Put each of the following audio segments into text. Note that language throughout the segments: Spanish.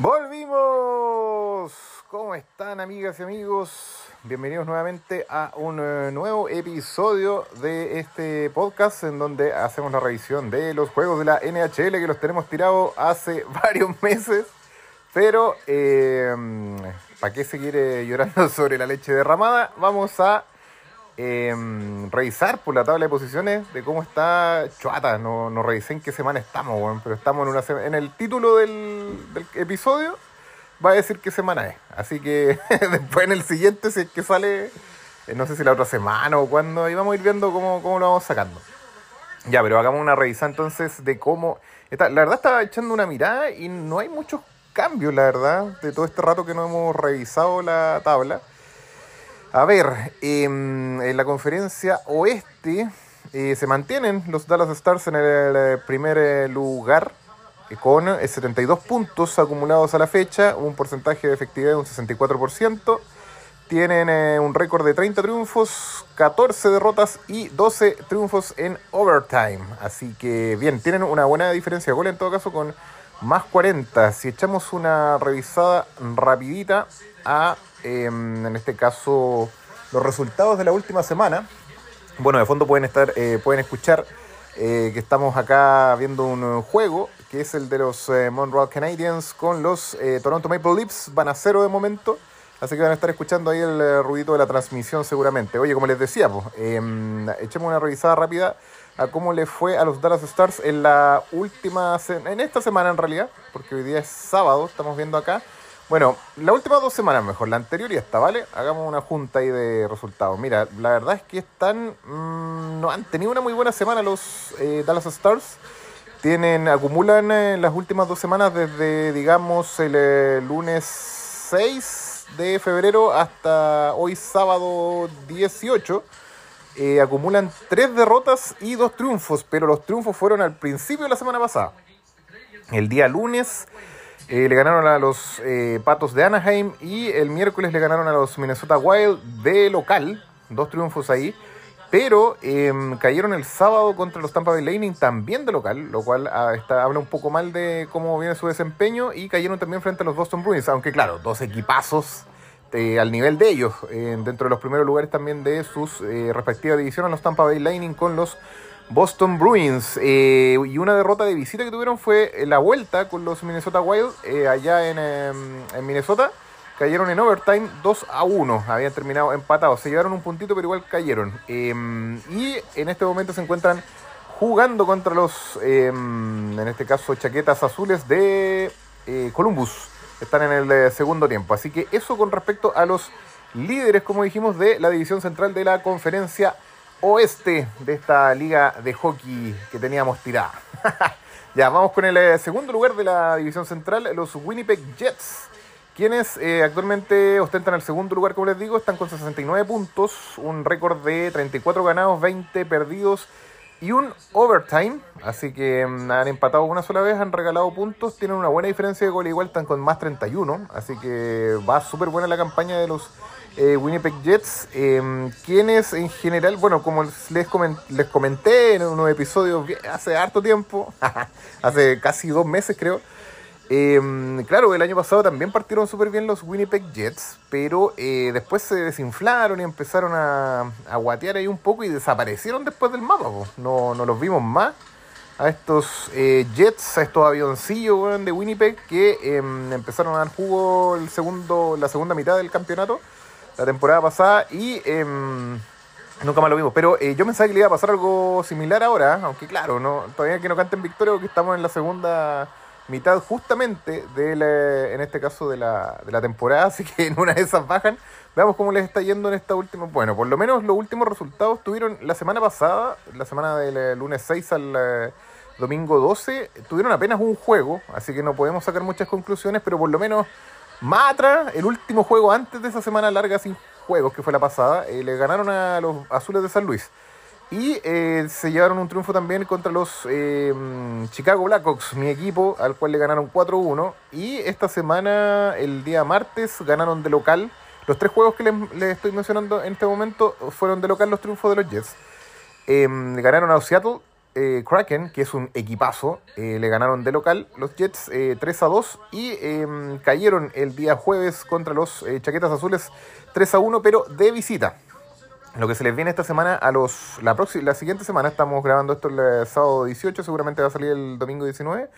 Volvimos. ¿Cómo están amigas y amigos? Bienvenidos nuevamente a un eh, nuevo episodio de este podcast en donde hacemos la revisión de los juegos de la NHL que los tenemos tirados hace varios meses. Pero, eh, ¿para qué seguir llorando sobre la leche derramada? Vamos a em, revisar por la tabla de posiciones de cómo está Chuata. No, no revisé en qué semana estamos, pero estamos en, una sema- en el título del, episodio va a decir qué semana es. Así que después en el siguiente, si es que sale, eh, no sé si la otra semana o cuándo, ahí vamos a ir viendo cómo, cómo lo vamos sacando. Ya, pero hagamos una revisada entonces de cómo... Está, la verdad estaba echando una mirada y no hay muchos cambios, la verdad, de todo este rato que no hemos revisado la tabla. A ver, em, en la conferencia oeste eh, se mantienen los Dallas Stars en el eh, primer eh, lugar con eh, 72 puntos acumulados a la fecha, un porcentaje de efectividad de un 64%. Tienen un récord de 30 triunfos, 14 derrotas y 12 triunfos en overtime. Así que bien, tienen una buena diferencia de gol en todo caso con más 40. Si echamos una revisada rapidita a, em, en este caso, los resultados de la última semana. Bueno, de fondo pueden estar, eh, pueden escuchar eh, que estamos acá viendo un eh, juego que es el de los eh, Montreal Canadiens con los eh, Toronto Maple Leafs. Van a cero de momento. Así que van a estar escuchando ahí el eh, ruidito de la transmisión seguramente. Oye, como les decía, pues, em, echemos una revisada rápida a cómo le fue a los Dallas Stars en la última, en esta semana en realidad, porque hoy día es sábado, estamos viendo acá. Bueno, las últimas dos semanas mejor, la anterior y esta, ¿vale? Hagamos una junta ahí de resultados. Mira, la verdad es que están, mm, no han tenido una muy buena semana los eh, Dallas Stars. Tienen, acumulan eh, las últimas dos semanas desde, digamos, el eh, lunes 6 de febrero hasta hoy sábado 18. eh, acumulan tres derrotas y dos triunfos, pero los triunfos fueron al principio de la semana pasada. El día lunes eh, le ganaron a los eh, Patos de Anaheim y el miércoles le ganaron a los Minnesota Wild de local, dos triunfos ahí. Pero em, cayeron el sábado contra los Tampa Bay Lightning también de local, lo cual ah, está- habla un poco mal de cómo viene su desempeño. Y cayeron también frente a los Boston Bruins, aunque claro, dos equipazos eh, al nivel de ellos, dentro de los primeros lugares también de sus respectivas divisiones, los Tampa Bay Lightning con los Boston Bruins. eh, y una derrota de visita que tuvieron fue la vuelta con los Minnesota Wild eh, allá en, em, en Minnesota. Cayeron en overtime 2 a 1. Habían terminado empatados. Se llevaron un puntito, pero igual cayeron. Em, y en este momento se encuentran jugando contra los, em, en este caso, chaquetas azules de eh, Columbus. Están en el eh, segundo tiempo. Así que eso con respecto a los líderes, como dijimos, de la división central de la conferencia oeste de esta liga de hockey que teníamos tirada. ya, vamos con el eh, segundo lugar de la división central, los Winnipeg Jets, quienes eh, actualmente ostentan el segundo lugar, como les digo, están con 69 puntos, un récord de 34 ganados, 20 perdidos y un overtime. Así que mm, han empatado una sola vez, han regalado puntos, tienen una buena diferencia de gol, igual están con más 31. Así que va súper buena la campaña de los eh, Winnipeg Jets, eh, quienes en general, bueno, como les, comen- les comenté en unos episodios hace harto tiempo, hace casi dos meses creo, eh, claro, el año pasado también partieron súper bien los Winnipeg Jets, pero eh, después se desinflaron y empezaron a, a guatear ahí un poco y desaparecieron después del mapa. No, no los vimos más a estos eh, Jets, a estos avioncillos de Winnipeg que eh, empezaron a dar jugo el segundo, la segunda mitad del campeonato, la temporada pasada, y eh, nunca más lo vimos. Pero eh, yo pensaba que le iba a pasar algo similar ahora, aunque claro, no, todavía que no canten victoria porque estamos en la segunda mitad justamente del, eh, en este caso de la, de la temporada, así que en una de esas bajan. Veamos cómo les está yendo en esta última. Bueno, por lo menos los últimos resultados tuvieron la semana pasada, la semana del eh, lunes 6 al eh, domingo 12, tuvieron apenas un juego, así que no podemos sacar muchas conclusiones, pero por lo menos más atrás, el último juego antes de esa semana larga sin juegos, que fue la pasada, eh, le ganaron a los Azules de San Luis. Y eh, se llevaron un triunfo también contra los eh, Chicago Blackhawks, mi equipo, al cual le ganaron 4-1. Y esta semana, el día martes, ganaron de local. Los tres juegos que les, estoy mencionando en este momento fueron de local los triunfos de los Jets. Le ganaron a Seattle eh, Kraken, que es un equipazo, eh, le ganaron de local los Jets 3 a 2 y em, cayeron el día jueves contra los Chaquetas Azules 3 a 1, pero de visita. Lo que se les viene esta semana a los. La, próxima, la siguiente semana, estamos grabando esto el sábado 18, seguramente va a salir el domingo 19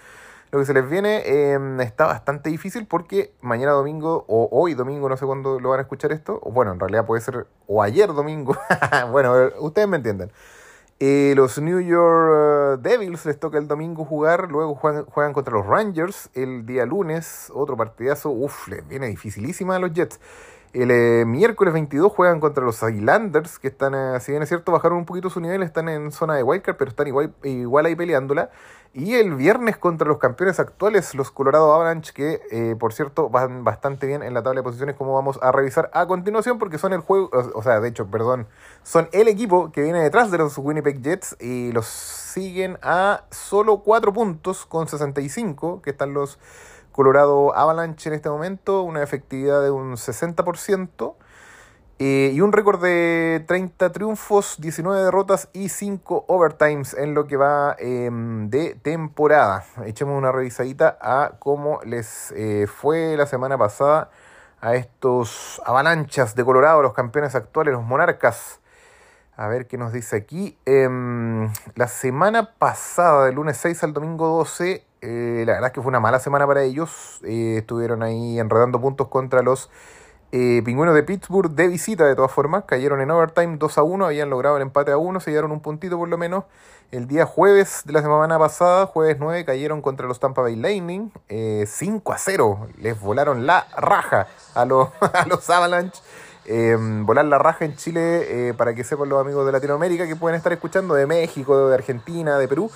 lo que se les viene em, está bastante difícil porque mañana domingo o hoy domingo, no sé cuándo lo van a escuchar esto, bueno, en realidad puede ser o ayer domingo, bueno, ustedes me entienden. Eh, los New York eh, Devils les toca el domingo jugar, luego juegan, contra los Rangers el día lunes, otro partidazo, uff, les viene dificilísima a los Jets. El eh, miércoles 22 juegan contra los Islanders, que están, si bien es cierto, bajaron un poquito su nivel, están en zona de wildcard, pero están igual, igual ahí peleándola. Y el viernes contra los campeones actuales, los Colorado Avalanche, que eh, por cierto van bastante bien en la tabla de posiciones, como vamos a revisar a continuación, porque son el juego, o sea, de hecho, perdón, son el equipo que viene detrás de los Winnipeg Jets y los siguen a solo 4 puntos con 65, que están los Colorado Avalanche en este momento, una efectividad de un 60%. Eh, y un récord de 30 triunfos, 19 derrotas y 5 overtimes en lo que va em, de temporada. Echemos una revisadita a cómo les eh, fue la semana pasada a estos avalanchas de Colorado, los campeones actuales, los monarcas. A ver qué nos dice aquí. Em, la semana pasada, del lunes 6 al domingo 12, eh, la verdad es que fue una mala semana para ellos. estuvieron ahí enredando puntos contra los eh, Pingüinos de Pittsburgh de visita, de todas formas, cayeron en overtime 2 a 1, habían logrado el empate a 1, se llevaron un puntito por lo menos. El día jueves de la semana pasada, jueves 9, cayeron contra los Tampa Bay Lightning 5 eh, a 0. Les volaron la raja a los, a los Avalanche. Em, volar la raja en Chile, eh, para que sepan los amigos de Latinoamérica que pueden estar escuchando, de México, de Argentina, de Perú.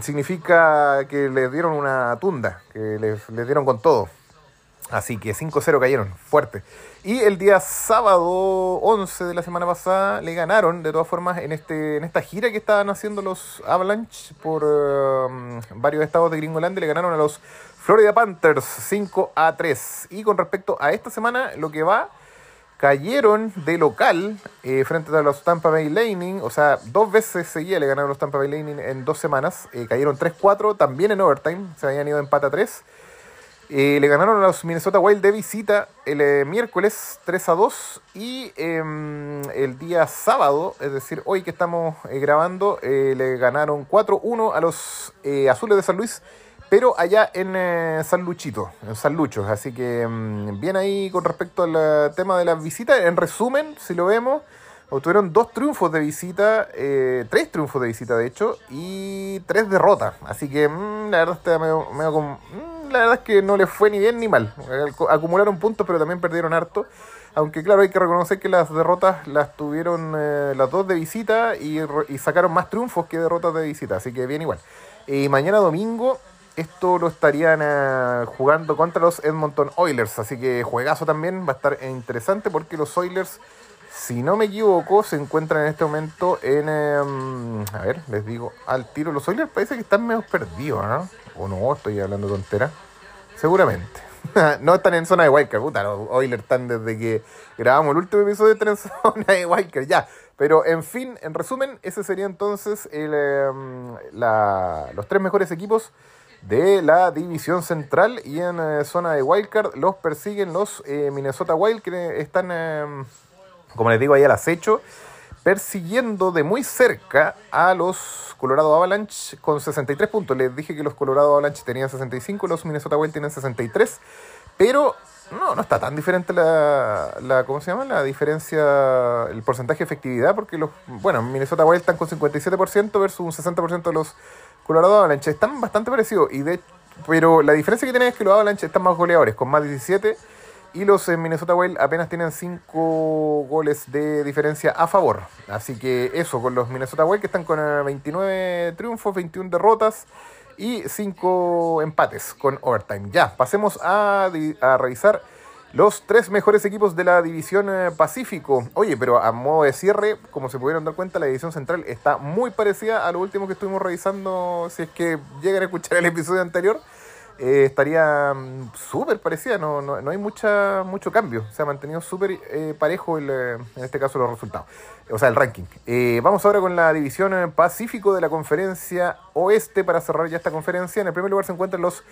Significa que les dieron una tunda, que les dieron con todo. Así que 5-0 cayeron, fuerte. Y el día sábado 11 de la semana pasada le ganaron, de todas formas, en, este, en esta gira que estaban haciendo los Avalanche por um, varios estados de Gringolandia, le ganaron a los Florida Panthers 5 a 3. Y con respecto a esta semana, lo que va, cayeron de local eh, frente a los Tampa Bay Lightning, o sea, dos veces seguía le ganaron los Tampa Bay Lightning en dos semanas, eh, cayeron 3-4, también en overtime, se habían ido empate a 3. Eh, le ganaron a los Minnesota Wild de visita el eh, miércoles 3 a 2 y em, el día sábado, es decir, hoy que estamos eh, grabando, le ganaron 4-1 a los Azules de San Luis, pero allá en San Luchito, en San Lucho. Así que em, bien ahí con respecto al tema de las visitas. En resumen, si lo vemos, obtuvieron dos triunfos de visita, tres triunfos de visita de hecho, y tres derrotas. Así que mm, la verdad está medio, medio con... Mm, la verdad es que no les fue ni bien ni mal. Acumularon puntos, pero también perdieron harto. Aunque claro, hay que reconocer que las derrotas las tuvieron eh, las dos de visita y, sacaron más triunfos que derrotas de visita. Así que bien igual. Y mañana domingo esto lo estarían eh, jugando contra los Edmonton Oilers. Así que juegazo también va a estar interesante porque los Oilers, si no me equivoco, se encuentran en este momento en... Em, a ver, les digo al tiro. Los Oilers parece que están medio perdidos, ¿no? O no, estoy hablando tontera. Seguramente. no están en zona de Wildcard, puta, los Oilers están desde que grabamos el último episodio están en zona de Wildcard, ya. Pero en fin, en resumen, ese sería entonces em, los tres mejores equipos de la división central y en eh, zona de Wildcard los persiguen los eh, Minnesota Wild que están, em, como les digo, ahí al acecho persiguiendo de muy cerca a los Colorado Avalanche con 63 puntos. Les dije que los Colorado Avalanche tenían 65, los Minnesota Wild tienen 63, pero no, no está tan diferente la, la, ¿cómo se llama? La diferencia, el porcentaje de efectividad, porque los, bueno, Minnesota Wild están con 57% versus un 60% de los Colorado Avalanche. Están bastante parecidos, y de, pero la diferencia que tienen es que los Avalanche están más goleadores, con más 17 y los eh, Minnesota Wild apenas tienen 5 goles de diferencia a favor. Así que eso, con los Minnesota Wild que están con 29 eh, triunfos, 21 derrotas y 5 empates con overtime. Ya, pasemos a, a revisar los tres mejores equipos de la división eh, Pacífico. Oye, pero a modo de cierre, como se pudieron dar cuenta, la división central está muy parecida a lo último que estuvimos revisando, si es que llegan a escuchar el episodio anterior. Eh, estaría mm, súper parecida, no, no, no, hay mucha, mucho cambio. Se ha mantenido súper eh, parejo el, eh, en este caso los resultados, o sea, el ranking. vamos ahora con la división Pacífico de la conferencia Oeste para cerrar ya esta conferencia. En el primer lugar se encuentran los,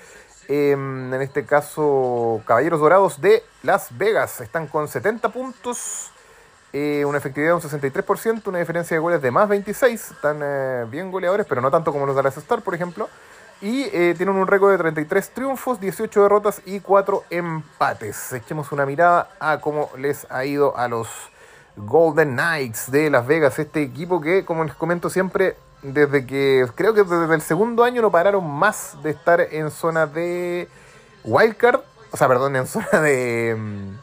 em, en este caso, Caballeros Dorados de Las Vegas. Están con 70 puntos. una efectividad de un 63%, una diferencia de goles de más 26, están bien goleadores, pero no tanto como los de las Star, por ejemplo. Y eh, tienen un récord de 33 triunfos, 18 derrotas y 4 empates. Echemos una mirada a cómo les ha ido a los Golden Knights de Las Vegas. Este equipo que, como les comento siempre, desde que creo que desde el segundo año no pararon más de estar en zona de wildcard. O sea, perdón, en zona de, mm,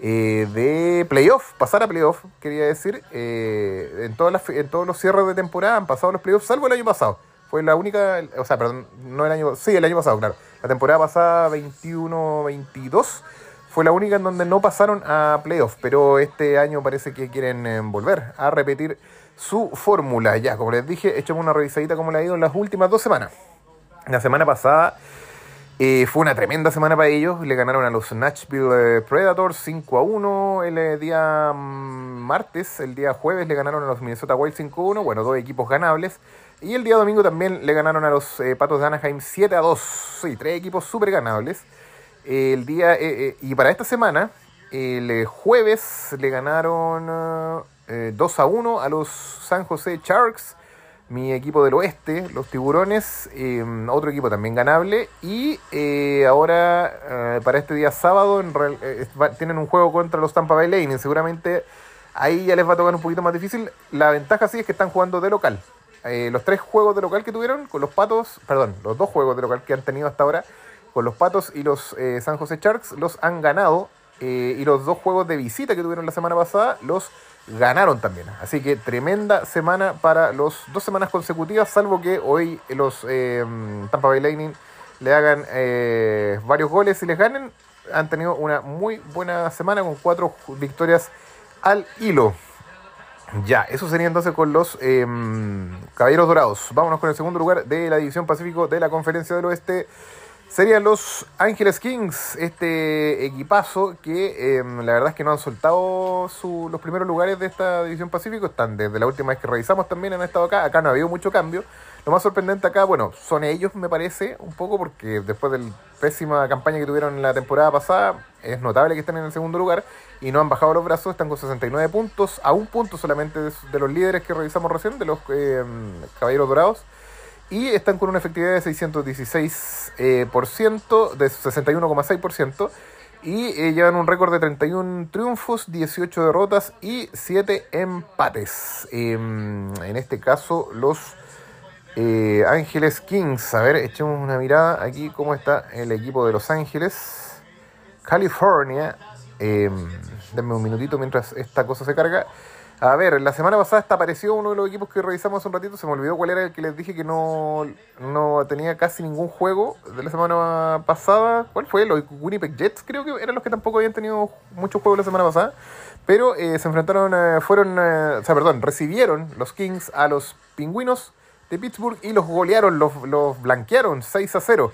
eh, de playoff, pasar a playoff, quería decir. Eh, en, todas las, en todos los cierres de temporada han pasado los playoffs, salvo el año pasado fue la única, o sea, perdón, no el año, sí, el año pasado, claro. La temporada pasada, 21-22, fue la única en donde no pasaron a playoffs, pero este año parece que quieren eh, volver a repetir su fórmula. Ya, como les dije, echamos una revisadita como le ha ido en las últimas dos semanas. La semana pasada eh, fue una tremenda semana para ellos. Le ganaron a los Nashville eh, Predators 5 a 1 el día mm, martes. El día jueves le ganaron a los Minnesota Wild 5 a 1. Bueno, dos equipos ganables. Y el día domingo también le ganaron a los eh, Patos de Anaheim 7 a 2. Sí, tres equipos súper ganables. El día, eh, eh, y para esta semana, el jueves le ganaron 2 a 1 a los San José Sharks, mi equipo del oeste, los Tiburones, otro equipo también ganable. Y ahora, para este día sábado, tienen un juego contra los Tampa Bay Lightning. Seguramente ahí ya les va a tocar un poquito más difícil. La ventaja sí es que están jugando de local. Eh, los tres juegos de local que tuvieron con los Patos, perdón, los dos juegos de local que han tenido hasta ahora con los Patos y los eh, San José Sharks los han ganado eh, y los dos juegos de visita que tuvieron la semana pasada los ganaron también. Así que tremenda semana para los dos semanas consecutivas, salvo que hoy los Tampa Bay Lightning le hagan varios goles y les ganen. Han tenido una muy buena semana con cuatro victorias al hilo. Ya, eso sería entonces con los em, Caballeros Dorados. Vámonos con el segundo lugar de la División Pacífico de la Conferencia del Oeste. Serían los Ángeles Kings, este equipazo que em, la verdad es que no han soltado los primeros lugares de esta División Pacífico. Están desde la última vez que revisamos también han estado acá. Acá no ha habido mucho cambio. Lo más sorprendente acá, bueno, son ellos, me parece, un poco, porque después de la pésima campaña que tuvieron la temporada pasada, es notable que estén en el segundo lugar y no han bajado los brazos, están con 69 puntos, a un punto solamente de, los líderes que revisamos recién, de los eh, Caballeros Dorados, y están con una efectividad de 616%, eh, por ciento, de 61,6%. Y eh, llevan un récord de 31 triunfos, 18 derrotas y 7 empates. Em, en este caso, los eh, Ángeles Kings. A ver, echemos una mirada aquí cómo está el equipo de Los Ángeles. California. Eh, denme un minutito mientras esta cosa se carga. A ver, la semana pasada esta apareció uno de los equipos que revisamos hace un ratito. Se me olvidó cuál era el que les dije que no, no tenía casi ningún juego de la semana pasada. ¿Cuál fue? Los Winnipeg Jets, creo que eran los que tampoco habían tenido muchos juegos la semana pasada. Pero eh, se enfrentaron, eh, fueron, o sea, perdón, recibieron los Kings a los Pingüinos de Pittsburgh y los golearon, los, los blanquearon 6 a 0.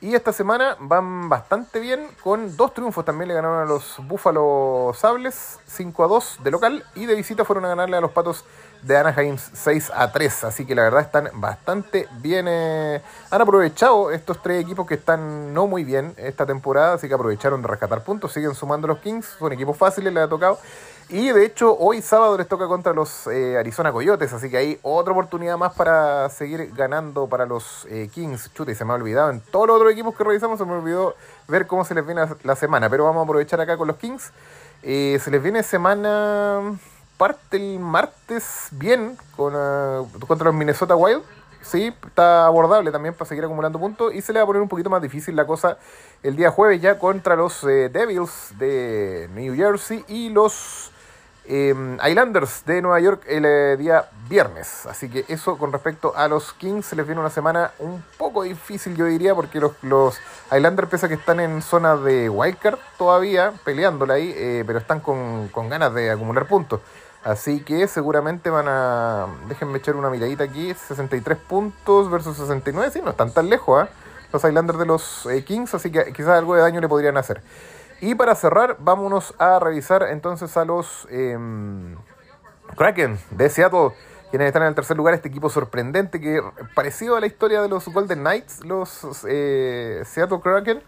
Y esta semana van bastante bien con dos triunfos. También le ganaron a los Buffalo Sables 5 a 2 de local y de visita fueron a ganarle a los Patos de Anaheim 6 a 3. Así que la verdad están bastante bien. Eh, han aprovechado estos tres equipos que están no muy bien esta temporada. Así que aprovecharon de rescatar puntos. Siguen sumando los Kings. Son equipos fáciles, les ha tocado. Y de hecho, hoy sábado les toca contra los eh, Arizona Coyotes, así que hay otra oportunidad más para seguir ganando para los eh, Kings. Chute, se me ha olvidado. En todos los otros equipos que revisamos se me olvidó ver cómo se les viene la semana, pero vamos a aprovechar acá con los Kings. Eh, se les viene semana parte el martes bien con, contra los Minnesota Wild. Sí, está abordable también para seguir acumulando puntos. Y se le va a poner un poquito más difícil la cosa el día jueves ya contra los Devils de New Jersey y los eh, Islanders de Nueva York el eh, día viernes. Así que eso con respecto a los Kings les viene una semana un poco difícil, yo diría, porque los, los Islanders, pese a que están en zona de wildcard todavía, peleándola ahí, eh, pero están con, ganas de acumular puntos. Así que seguramente van a. Déjenme echar una miradita aquí: 63 puntos versus 69. Sí, no están tan lejos, ¿ah? los Islanders de los eh, Kings, así que quizás algo de daño le podrían hacer. Y para cerrar, vámonos a revisar entonces a los em, Kraken de Seattle, quienes están en el tercer lugar. Este equipo sorprendente que parecido a la historia de los Golden Knights, los eh, Seattle Kraken.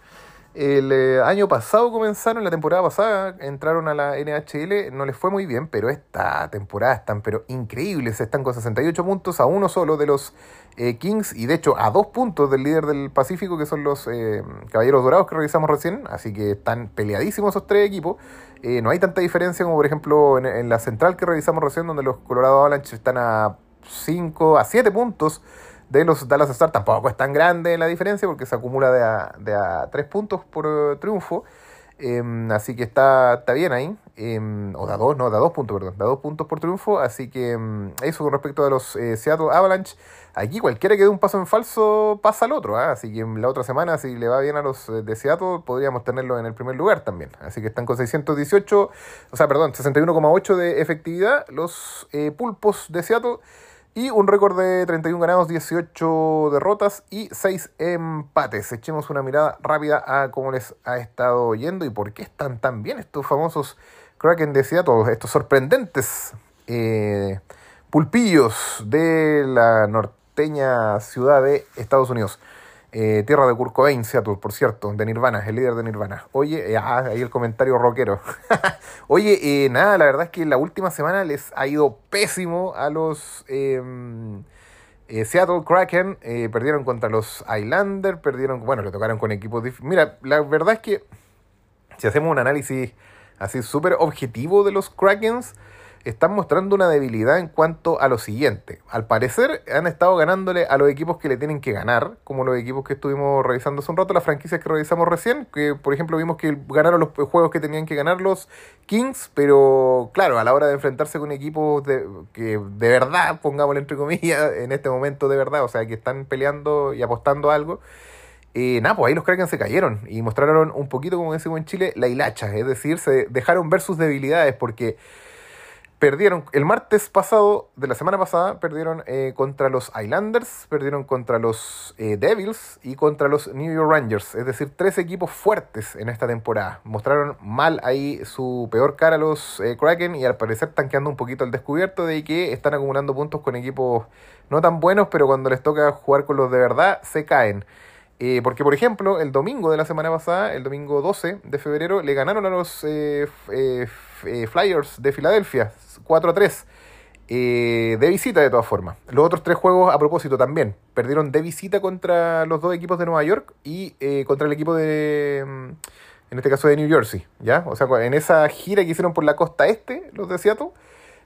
El eh, año pasado comenzaron, la temporada pasada entraron a la NHL, no les fue muy bien, pero esta temporada están pero increíbles, están con 68 puntos a uno solo de los eh, Kings y de hecho a dos puntos del líder del Pacífico que son los eh, Caballeros Dorados que revisamos recién, así que están peleadísimos esos tres equipos. no hay tanta diferencia como por ejemplo en, la central que revisamos recién donde los Colorado Avalanche están a 5, a 7 puntos de los Dallas Stars tampoco es tan grande la diferencia porque se acumula de a, de a tres puntos por eh, triunfo. Em, así que está, está bien ahí. Em, o da dos, no, da dos puntos, perdón. Da dos puntos por triunfo. Así que em, eso con respecto a los eh, Seattle Avalanche. Aquí cualquiera que dé un paso en falso pasa al otro. ¿ah? Así que la otra semana, si le va bien a los eh, de Seattle, podríamos tenerlo en el primer lugar también. Así que están con 618, o sea, perdón, 61,8 de efectividad los pulpos de Seattle. Y un récord de 31 ganados, 18 derrotas y 6 empates. Echemos una mirada rápida a cómo les ha estado yendo y por qué están tan bien estos famosos Kraken de Seattle, estos sorprendentes eh, pulpillos de la norteña ciudad de Estados Unidos. Eh, tierra de Kurt Cobain, Seattle, por cierto, de Nirvana, el líder de Nirvana. Oye, eh, ah, ahí el comentario rockero. Oye, eh, nada, la verdad es que la última semana les ha ido pésimo a los em, Seattle Kraken. perdieron contra los Islanders, perdieron, bueno, le tocaron con equipos. Mira, la verdad es que si hacemos un análisis así súper objetivo de los Krakens, están mostrando una debilidad en cuanto a lo siguiente. Al parecer han estado ganándole a los equipos que le tienen que ganar, como los equipos que estuvimos revisando hace un rato, las franquicias que revisamos recién, que por ejemplo vimos que ganaron los juegos que tenían que ganar los Kings, pero claro, a la hora de enfrentarse con equipos de, que de verdad, pongámoslo entre comillas, en este momento de verdad, o sea, que están peleando y apostando algo. Eh, nada, pues ahí los Kraken se cayeron y mostraron un poquito, como decimos en Chile, la hilacha, es decir, se dejaron ver sus debilidades porque Perdieron el martes pasado, de la semana pasada, perdieron eh, contra los Islanders, perdieron contra los eh, Devils y contra los New York Rangers. Es decir, tres equipos fuertes en esta temporada. Mostraron mal ahí su peor cara a los eh, Kraken y al parecer están quedando un poquito al descubierto de que están acumulando puntos con equipos no tan buenos, pero cuando les toca jugar con los de verdad, se caen. porque, por ejemplo, el domingo de la semana pasada, el domingo 12 de febrero, le ganaron a los Flyers de Filadelfia 4 a 3. Eh, de visita de todas formas. Los otros tres juegos a propósito también. Perdieron de visita contra los dos equipos de Nueva York y eh, contra el equipo de, mm, en este caso de New Jersey. ¿ya? O sea, en esa gira que hicieron por la costa este, los de Seattle,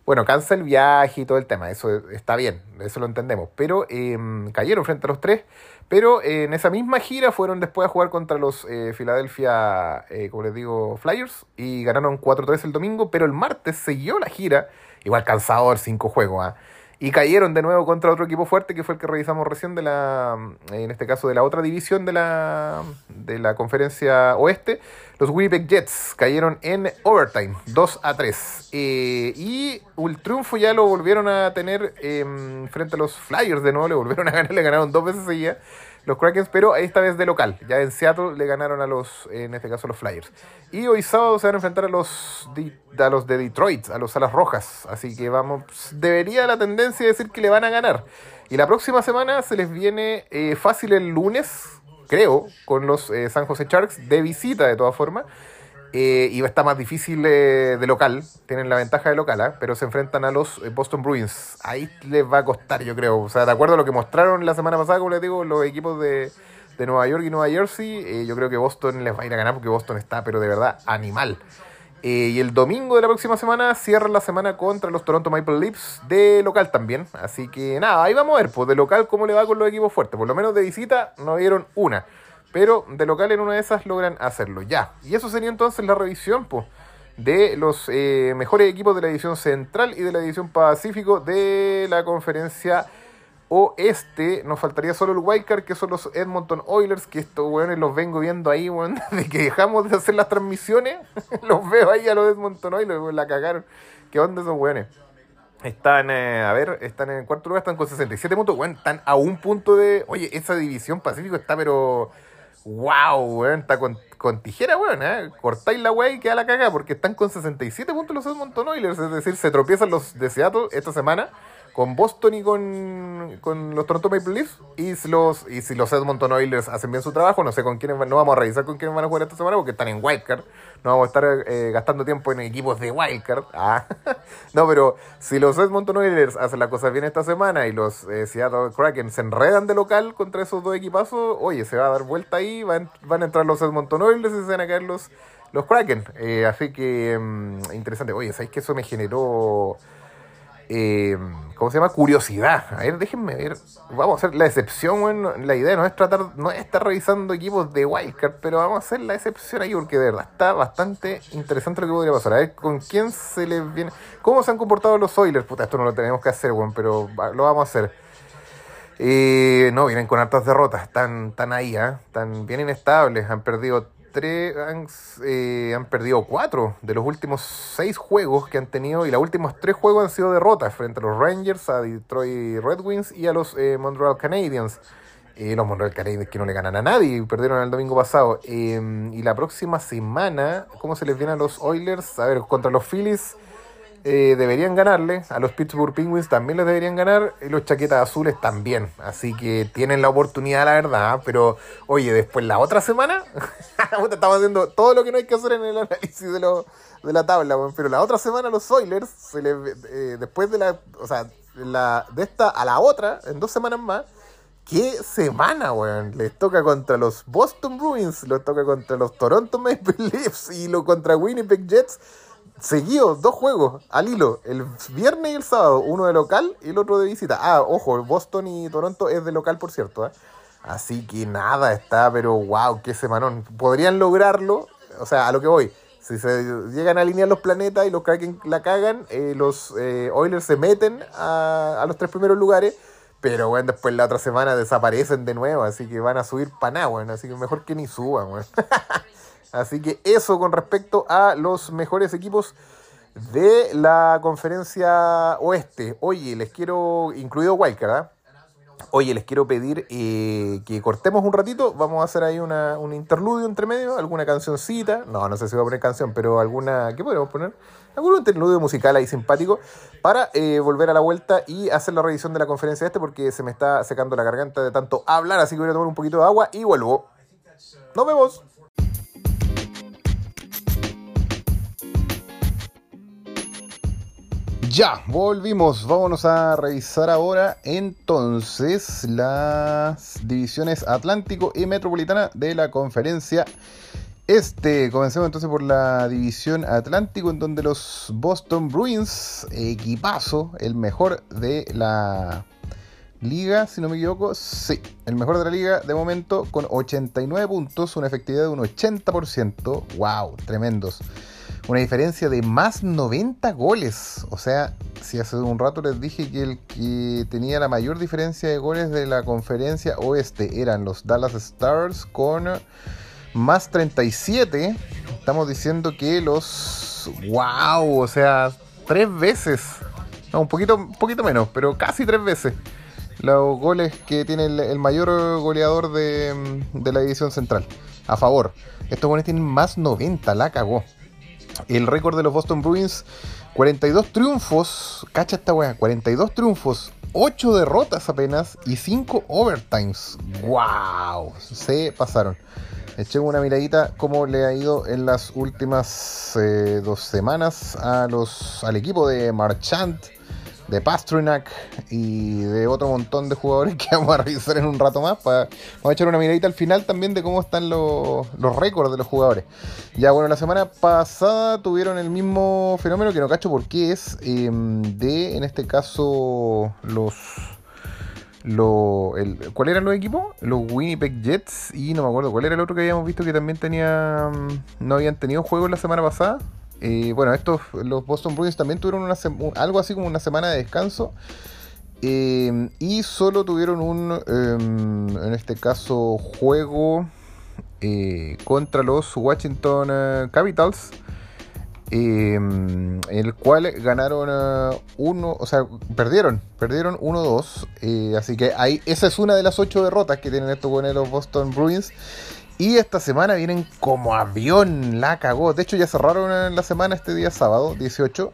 bueno, cansa el viaje y todo el tema, eso está bien, eso lo entendemos. Pero em, cayeron frente a los tres. Pero en esa misma gira fueron después a jugar contra los eh, Philadelphia, eh, como les digo, Flyers y ganaron 4-3 el domingo. Pero el martes siguió la gira, igual cansador, cinco juegos. ¿ah? Y cayeron de nuevo contra otro equipo fuerte que fue el que revisamos recién de la, en este caso de la otra división de la, de la conferencia oeste. Los Winnipeg Jets cayeron en overtime, 2 a 3. Eh, y el triunfo ya lo volvieron a tener em, frente a los Flyers de nuevo, le volvieron a ganar, le ganaron dos veces seguidas los Krakens, pero esta vez de local. Ya en Seattle le ganaron a los, en este caso, los Flyers. Y hoy sábado se van a enfrentar a los, a los de Detroit, a los Alas Rojas. Así que vamos, debería la tendencia decir que le van a ganar. Y la próxima semana se les viene eh, fácil el lunes, creo, con los eh, San Jose Sharks, de visita de todas formas. Eh, y está más difícil de local, tienen la ventaja de local, ¿ah? pero se enfrentan a los eh, Boston Bruins. Ahí les va a costar, yo creo. O sea, de acuerdo a lo que mostraron la semana pasada, como les digo, los equipos de, Nueva York y Nueva Jersey, eh, yo creo que Boston les va a ir a ganar porque Boston está, pero de verdad, animal. y el domingo de la próxima semana cierran la semana contra los Toronto Maple Leafs de local también. Así que nada, ahí vamos a ver, pues de local cómo le va con los equipos fuertes. Por lo menos de visita no dieron una. Pero de local en una de esas logran hacerlo. Ya. Y eso sería entonces la revisión pues, de los eh, mejores equipos de la edición central y de la edición pacífico de la conferencia oeste. Nos faltaría solo el wildcard, que son los Edmonton Oilers, que estos weones los vengo viendo ahí, weón, de que dejamos de hacer las transmisiones. los veo ahí a los Edmonton Oilers, la cagaron. ¿Qué onda esos weones? Están, eh, a ver, están en cuarto lugar, están con 67 puntos, weón, están a un punto de... Oye, esa división Pacífico está pero... ¡Wow, weón! Está con, con tijera, weón, ¿eh? Cortáis la weá y queda la caga porque están con 67 puntos los Edmonton Oilers, es decir, se tropiezan los de esta semana con Boston y con, con los Toronto Maple Leafs. Y si, los, y si los Edmonton Oilers hacen bien su trabajo, no sé con quiénes no vamos a revisar con quiénes van a jugar esta semana porque están en Wildcard. No vamos a estar eh, gastando tiempo en equipos de Wildcard. Ah. no, pero si los Edmonton Oilers hacen las cosas bien esta semana y los eh, Seattle Kraken se enredan de local contra esos dos equipazos, oye, se va a dar vuelta ahí, van, van a entrar los Edmonton Oilers y se van a caer los, los Kraken. Eh, así que, mm, interesante. Oye, ¿sabéis que eso me generó eh, ¿cómo se llama? Curiosidad. A ver, déjenme ver. Vamos a hacer la excepción, bueno, la idea no es tratar, no es estar revisando equipos de Wildcard, pero vamos a hacer la excepción ahí porque de verdad está bastante interesante lo que podría pasar. A ver, ¿con quién se les viene? ¿Cómo se han comportado los Oilers? Puta, esto no lo tenemos que hacer, bueno, pero lo vamos a hacer. Eh, no, vienen con hartas derrotas, están, están ahí, ¿eh? están bien inestables, han perdido tres, han, eh, han, perdido cuatro de los últimos seis juegos que han tenido y los últimos tres juegos han sido derrotas frente a los Rangers, a Detroit Red Wings y a los eh, Montreal Canadiens. Eh, los Montreal Canadiens que no le ganan a nadie, perdieron el domingo pasado. y la próxima semana, ¿cómo se les viene a los Oilers? A ver, contra los Phillies eh, deberían ganarle. A los Pittsburgh Penguins también les deberían ganar. Y los chaquetas azules también. Así que tienen la oportunidad, la verdad. Pero, oye, después la otra semana, estamos haciendo todo lo que no hay que hacer en el análisis de, lo, de la tabla. Pero la otra semana los Oilers, se eh, después de la, o sea, la, de esta a la otra, en dos semanas más, ¿Qué semana, weón? Les toca contra los Boston Bruins, les toca contra los Toronto Maple Leafs y lo contra Winnipeg Jets seguidos, dos juegos al hilo, el viernes y el sábado, uno de local y el otro de visita. Ah, ojo, Boston y Toronto es de local, por cierto. ¿eh? Así que nada, está, pero wow, qué semanón. Podrían lograrlo, o sea, a lo que voy. Si se llegan a alinear los planetas y los Kraken la cagan, eh, los eh, Oilers se meten a, los tres primeros lugares, pero bueno, después la otra semana desaparecen de nuevo, así que van a subir para nada, bueno, así que mejor que ni suban, bueno. Así que eso con respecto a los mejores equipos de la conferencia oeste. Oye, les quiero, incluido Wildcard, ¿eh? Oye, les quiero pedir eh, que cortemos un ratito. Vamos a hacer ahí una, un interludio entre medio, alguna cancioncita. No, no sé si voy a poner canción, pero alguna. ¿Qué podemos poner? Algún interludio musical ahí simpático para eh, volver a la vuelta y hacer la revisión de la conferencia este porque se me está secando la garganta de tanto hablar. Así que voy a tomar un poquito de agua y vuelvo. Nos vemos. Ya, volvimos. Vámonos a revisar ahora entonces las divisiones Atlántico y Metropolitana de la conferencia este. Comencemos entonces por la división Atlántico, en donde los Boston Bruins, equipazo, el mejor de la liga, si no me equivoco, sí, el mejor de la liga de momento, con 89 puntos, una efectividad de un 80%. ¡Wow! Tremendos una diferencia de más 90 goles. O sea, si hace un rato les dije que el que tenía la mayor diferencia de goles de la conferencia oeste eran los Dallas Stars con más 37. Estamos diciendo que los... ¡Wow! O sea, tres veces. No, un poquito, poquito menos, pero casi tres veces. Los goles que tiene el, mayor goleador de, de la división central. A favor. Estos goles tienen más 90, la cagó. El récord de los Boston Bruins, 42 triunfos, cacha esta weá, 42 triunfos, 8 derrotas apenas y 5 overtimes. ¡Wow! Se pasaron. Eché una miradita cómo le ha ido en las últimas eh, dos semanas a los, al equipo de Marchant de Pasternak y de otro montón de jugadores que vamos a revisar en un rato más. Para, vamos a echar una miradita al final también de cómo están los, los récords de los jugadores. Ya bueno, la semana pasada tuvieron el mismo fenómeno que no cacho por qué es em, de, en este caso, los... Lo, el, ¿Cuál eran los equipos? Los Winnipeg Jets y no me acuerdo cuál era el otro que habíamos visto que también tenía mm, no habían tenido juegos la semana pasada. Eh, bueno, estos, los Boston Bruins también tuvieron una algo así como una semana de descanso. Eh, y solo tuvieron un, em, en este caso, juego eh, contra los Washington Capitals. en el cual ganaron uh, uno, o sea, perdieron, perdieron 1-2. así que ahí, esa es una de las ocho derrotas que tienen estos buenos Boston Bruins. Y esta semana vienen como avión, la cagó. De hecho, ya cerraron la semana este día sábado, 18.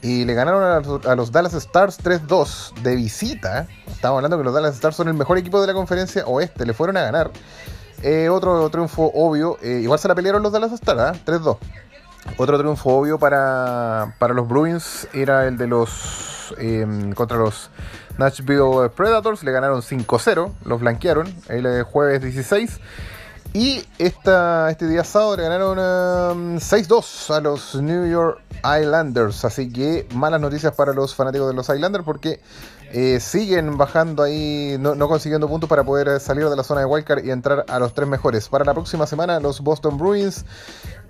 Y le ganaron a los, Dallas Stars 3-2 de visita. Estamos hablando que los Dallas Stars son el mejor equipo de la conferencia oeste. Le fueron a ganar. Eh, otro triunfo obvio. Eh, igual se la pelearon los Dallas Stars, 3-2. ¿ah? Otro triunfo obvio para, para los Bruins era el de los. Em, contra los Nashville Predators. Le ganaron 5-0. Los blanquearon el jueves 16. Y este día sábado le ganaron 6-2 um, a los New York Islanders. Así que malas noticias para los fanáticos de los Islanders porque eh, siguen bajando ahí, no, consiguiendo puntos para poder salir de la zona de Wildcard y entrar a los tres mejores. Para la próxima semana los Boston Bruins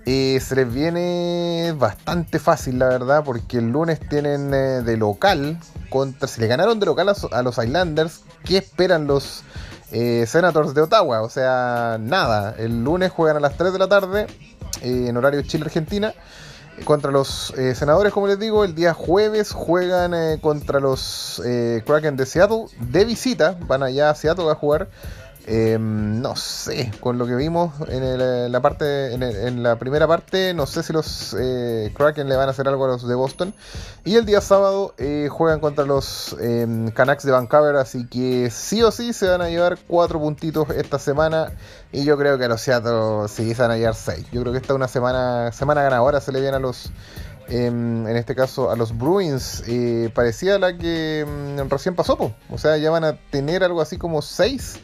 eh, se les viene bastante fácil, la verdad, porque el lunes tienen eh, de local contra. Si le ganaron de local a, los Islanders, ¿qué esperan los eh, Senators de Ottawa. O sea, nada. El lunes juegan a las 3 de la tarde eh, en horario Chile-Argentina contra los eh, senadores, como les digo. El día jueves juegan contra los Kraken de Seattle de visita. Van allá a Seattle a jugar. Em, no sé, con lo que vimos en, la parte, en, la primera parte, no sé si los eh, Kraken le van a hacer algo a los de Boston. Y el día sábado eh, juegan contra los em, Canucks de Vancouver, así que sí o sí se van a llevar cuatro puntitos esta semana. Y yo creo que a los Seattle sí se van a llevar seis. Yo creo que esta es una semana, semana ganadora, se le viene a los em, en este caso a los Bruins, eh, parecía la que recién pasó, o sea, ya van a tener algo así como 6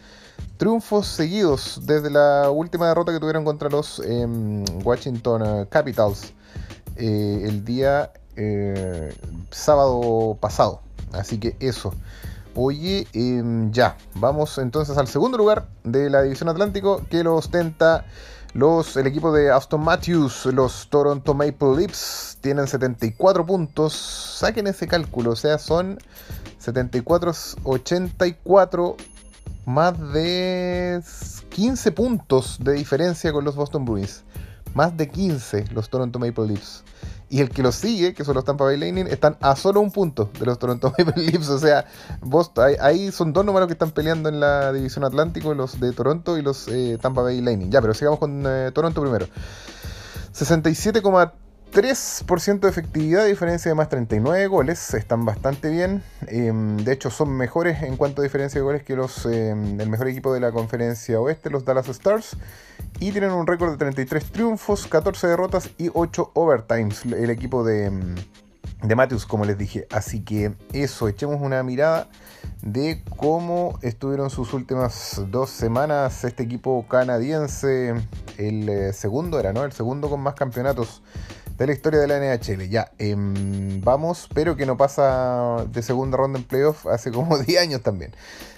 triunfos seguidos desde la última derrota que tuvieron contra los em, Washington eh, Capitals eh, el día eh, sábado pasado. Así que eso. Oye, em, ya, vamos entonces al segundo lugar de la División Atlántico que lo ostenta los, el equipo de Aston Matthews, los Toronto Maple Leafs, tienen 74 puntos. Saquen ese cálculo, o sea, son 74-84 más de 15 puntos de diferencia con los Boston Bruins. Más de 15 los Toronto Maple Leafs. Y el que los sigue, que son los Tampa Bay Lightning, están a solo un punto de los Toronto Maple Leafs. O sea, Boston, ahí, son dos números que están peleando en la división Atlántico, los de Toronto y los eh, Tampa Bay Lightning. Ya, pero sigamos con eh, Toronto primero. 67,3 3% de efectividad, diferencia de más 39 goles, están bastante bien. Em, de hecho, son mejores en cuanto a diferencia de goles que los em, el mejor equipo de la conferencia oeste, los Dallas Stars. Y tienen un récord de 33 triunfos, 14 derrotas y 8 overtimes. El equipo de, em, de Matthews, como les dije. Así que eso, echemos una mirada de cómo estuvieron sus últimas dos semanas este equipo canadiense. El eh, segundo era, ¿no? El segundo con más campeonatos de la historia de la NHL. Ya, em, vamos, pero que no pasa de segunda ronda en playoff hace como 10 años también.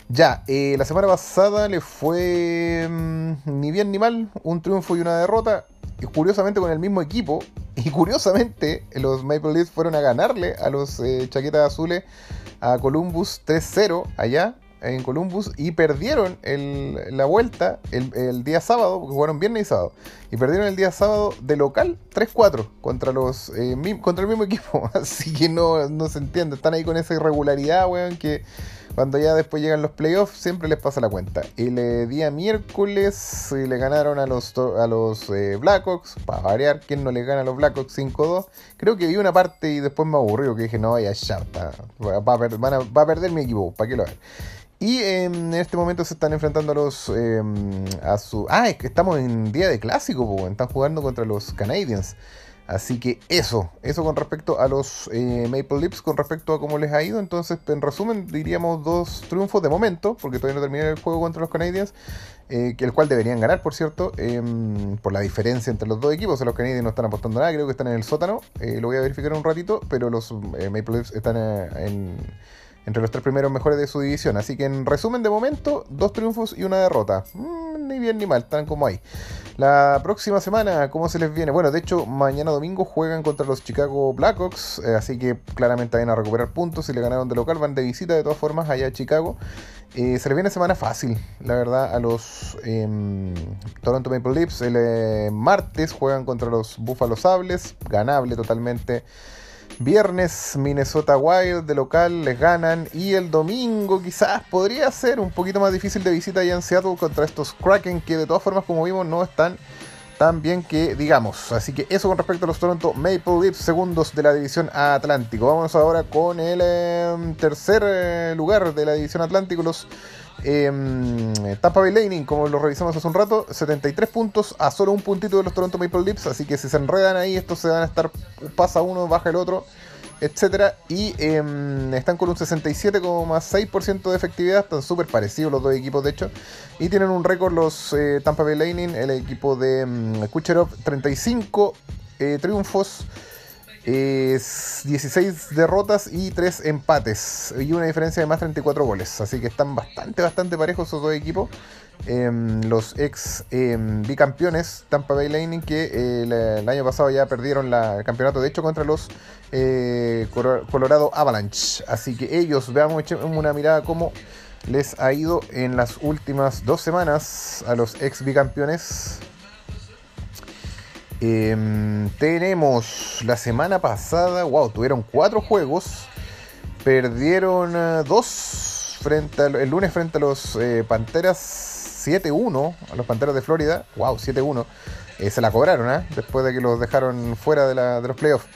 Ya, eh, la semana pasada le fue em, ni bien ni mal, un triunfo y una derrota. Y curiosamente con el mismo equipo. Y curiosamente los Maple Leafs fueron a ganarle a los eh, Chaquetas Azules a Columbus 3-0 allá en Columbus y perdieron la vuelta el, día sábado, porque jugaron viernes y sábado, y perdieron el día sábado de local 3-4 contra, los, eh, contra el mismo equipo. Así que no, no se entiende, están ahí con esa irregularidad, weón, que cuando ya después llegan los playoffs siempre les pasa la cuenta. El eh, día miércoles eh, le ganaron a los, a los Blackhawks, para variar, ¿quién no le gana a los Blackhawks 5-2? Creo que vi una parte y después me aburrió, que dije, no, vaya ya, va, va, a, va a perder mi equipo, ¿para qué lo hagan? Y en este momento se están enfrentando a los. Em, a su. Ah, es que estamos en día de clásico, están jugando contra los Canadiens. Así que eso, eso con respecto a los eh, Maple Leafs, con respecto a cómo les ha ido. Entonces, en resumen, diríamos dos triunfos de momento, porque todavía no termina el juego contra los Canadiens, eh, el cual deberían ganar, por cierto, em, por la diferencia entre los dos equipos. los Canadiens no están apostando nada, creo que están en el sótano. Eh, lo voy a verificar un ratito, pero los Maple Leafs están en entre los tres primeros mejores de su división. Así que en resumen de momento, dos triunfos y una derrota. Mm, ni bien ni mal, están como ahí. La próxima semana, ¿cómo se les viene? Bueno, de hecho, mañana domingo juegan contra los Chicago Blackhawks, eh, así que claramente van a recuperar puntos. Si le ganaron de local, van de visita de todas formas allá a Chicago. Eh, se les viene semana fácil, la verdad, a los em, Toronto Maple Leafs. El eh, martes juegan contra los Buffalo Sables, ganable totalmente. Viernes Minnesota Wild de local les ganan y el domingo quizás podría ser un poquito más difícil de visita allá en Seattle contra estos Kraken que de todas formas como vimos no están tan bien que digamos. Así que eso con respecto a los Toronto Maple Leafs segundos de la división Atlántico. Vamos ahora con el em, tercer eh, lugar de la división Atlántico, los eh, Tampa Bay Lightning, como lo revisamos hace un rato, 73 puntos a solo un puntito de los Toronto Maple Leafs. Así que si se enredan ahí, estos se van a estar, pasa uno, baja el otro, etcétera. Y em, están con un 67,6% de efectividad, están súper parecidos los dos equipos, de hecho. Y tienen un récord los eh, Tampa Bay Lightning, el equipo de um, Kucherov, 35 eh, triunfos. 16 derrotas y 3 empates. Y una diferencia de más 34 goles. Así que están bastante, bastante parejos esos dos equipos. Em, los ex em, bicampeones Tampa Bay Lightning que eh, el, año pasado ya perdieron la, el campeonato de hecho contra los eh, Colorado Avalanche así que ellos veamos una mirada cómo les ha ido en las últimas dos semanas a los ex bicampeones Em, tenemos la semana pasada, wow, tuvieron cuatro juegos, perdieron eh, dos frente el lunes frente a los eh, Panteras 7-1, a los Panteras de Florida, wow, 7-1, eh, se la cobraron, después de que los dejaron fuera de, de los playoffs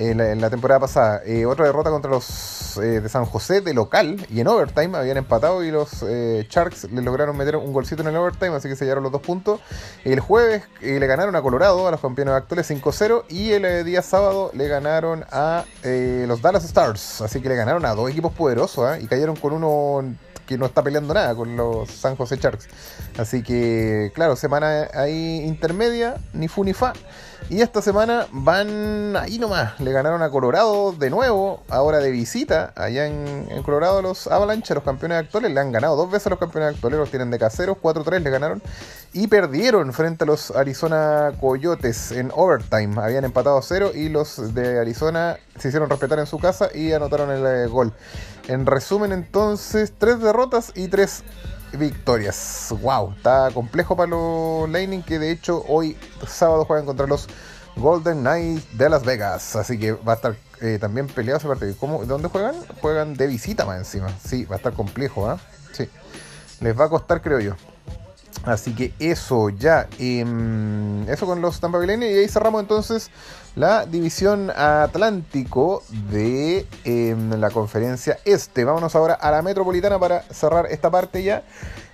en la, temporada pasada. Eh, otra derrota contra los eh, de San José de local y en overtime habían empatado y los eh, Sharks le lograron meter un golcito en el overtime, así que sellaron los dos puntos. El jueves le ganaron a Colorado, a los campeones actuales 5-0 y el día sábado le ganaron a los Dallas Stars, así que le ganaron a dos equipos poderosos y cayeron con uno que no está peleando nada con los San José Sharks. Así que, claro, semana ahí intermedia, ni fu ni fa. Y esta semana van ahí nomás. Le ganaron a Colorado de nuevo, ahora de visita, allá en, Colorado los Avalanche, los campeones actuales. Le han ganado dos veces a los campeones actuales, los tienen de caseros, 4-3 le ganaron. Y perdieron frente a los Arizona Coyotes en overtime. Habían empatado cero y los de Arizona se hicieron respetar en su casa y anotaron el eh, gol. En resumen, entonces, tres derrotas y tres victorias. Wow, está complejo para los Lightning que de hecho hoy sábado juegan contra los Golden Knights de Las Vegas. Así que va a estar eh, también peleado ese partido. ¿Cómo, ¿Dónde juegan? Juegan de visita más encima. Sí, va a estar complejo, ¿ah? Sí. Les va a costar, creo yo. Así que eso ya. Em, eso con los Tampa Bay. Y ahí cerramos entonces la división Atlántico de em, la conferencia Este. Vámonos ahora a la metropolitana para cerrar esta parte ya.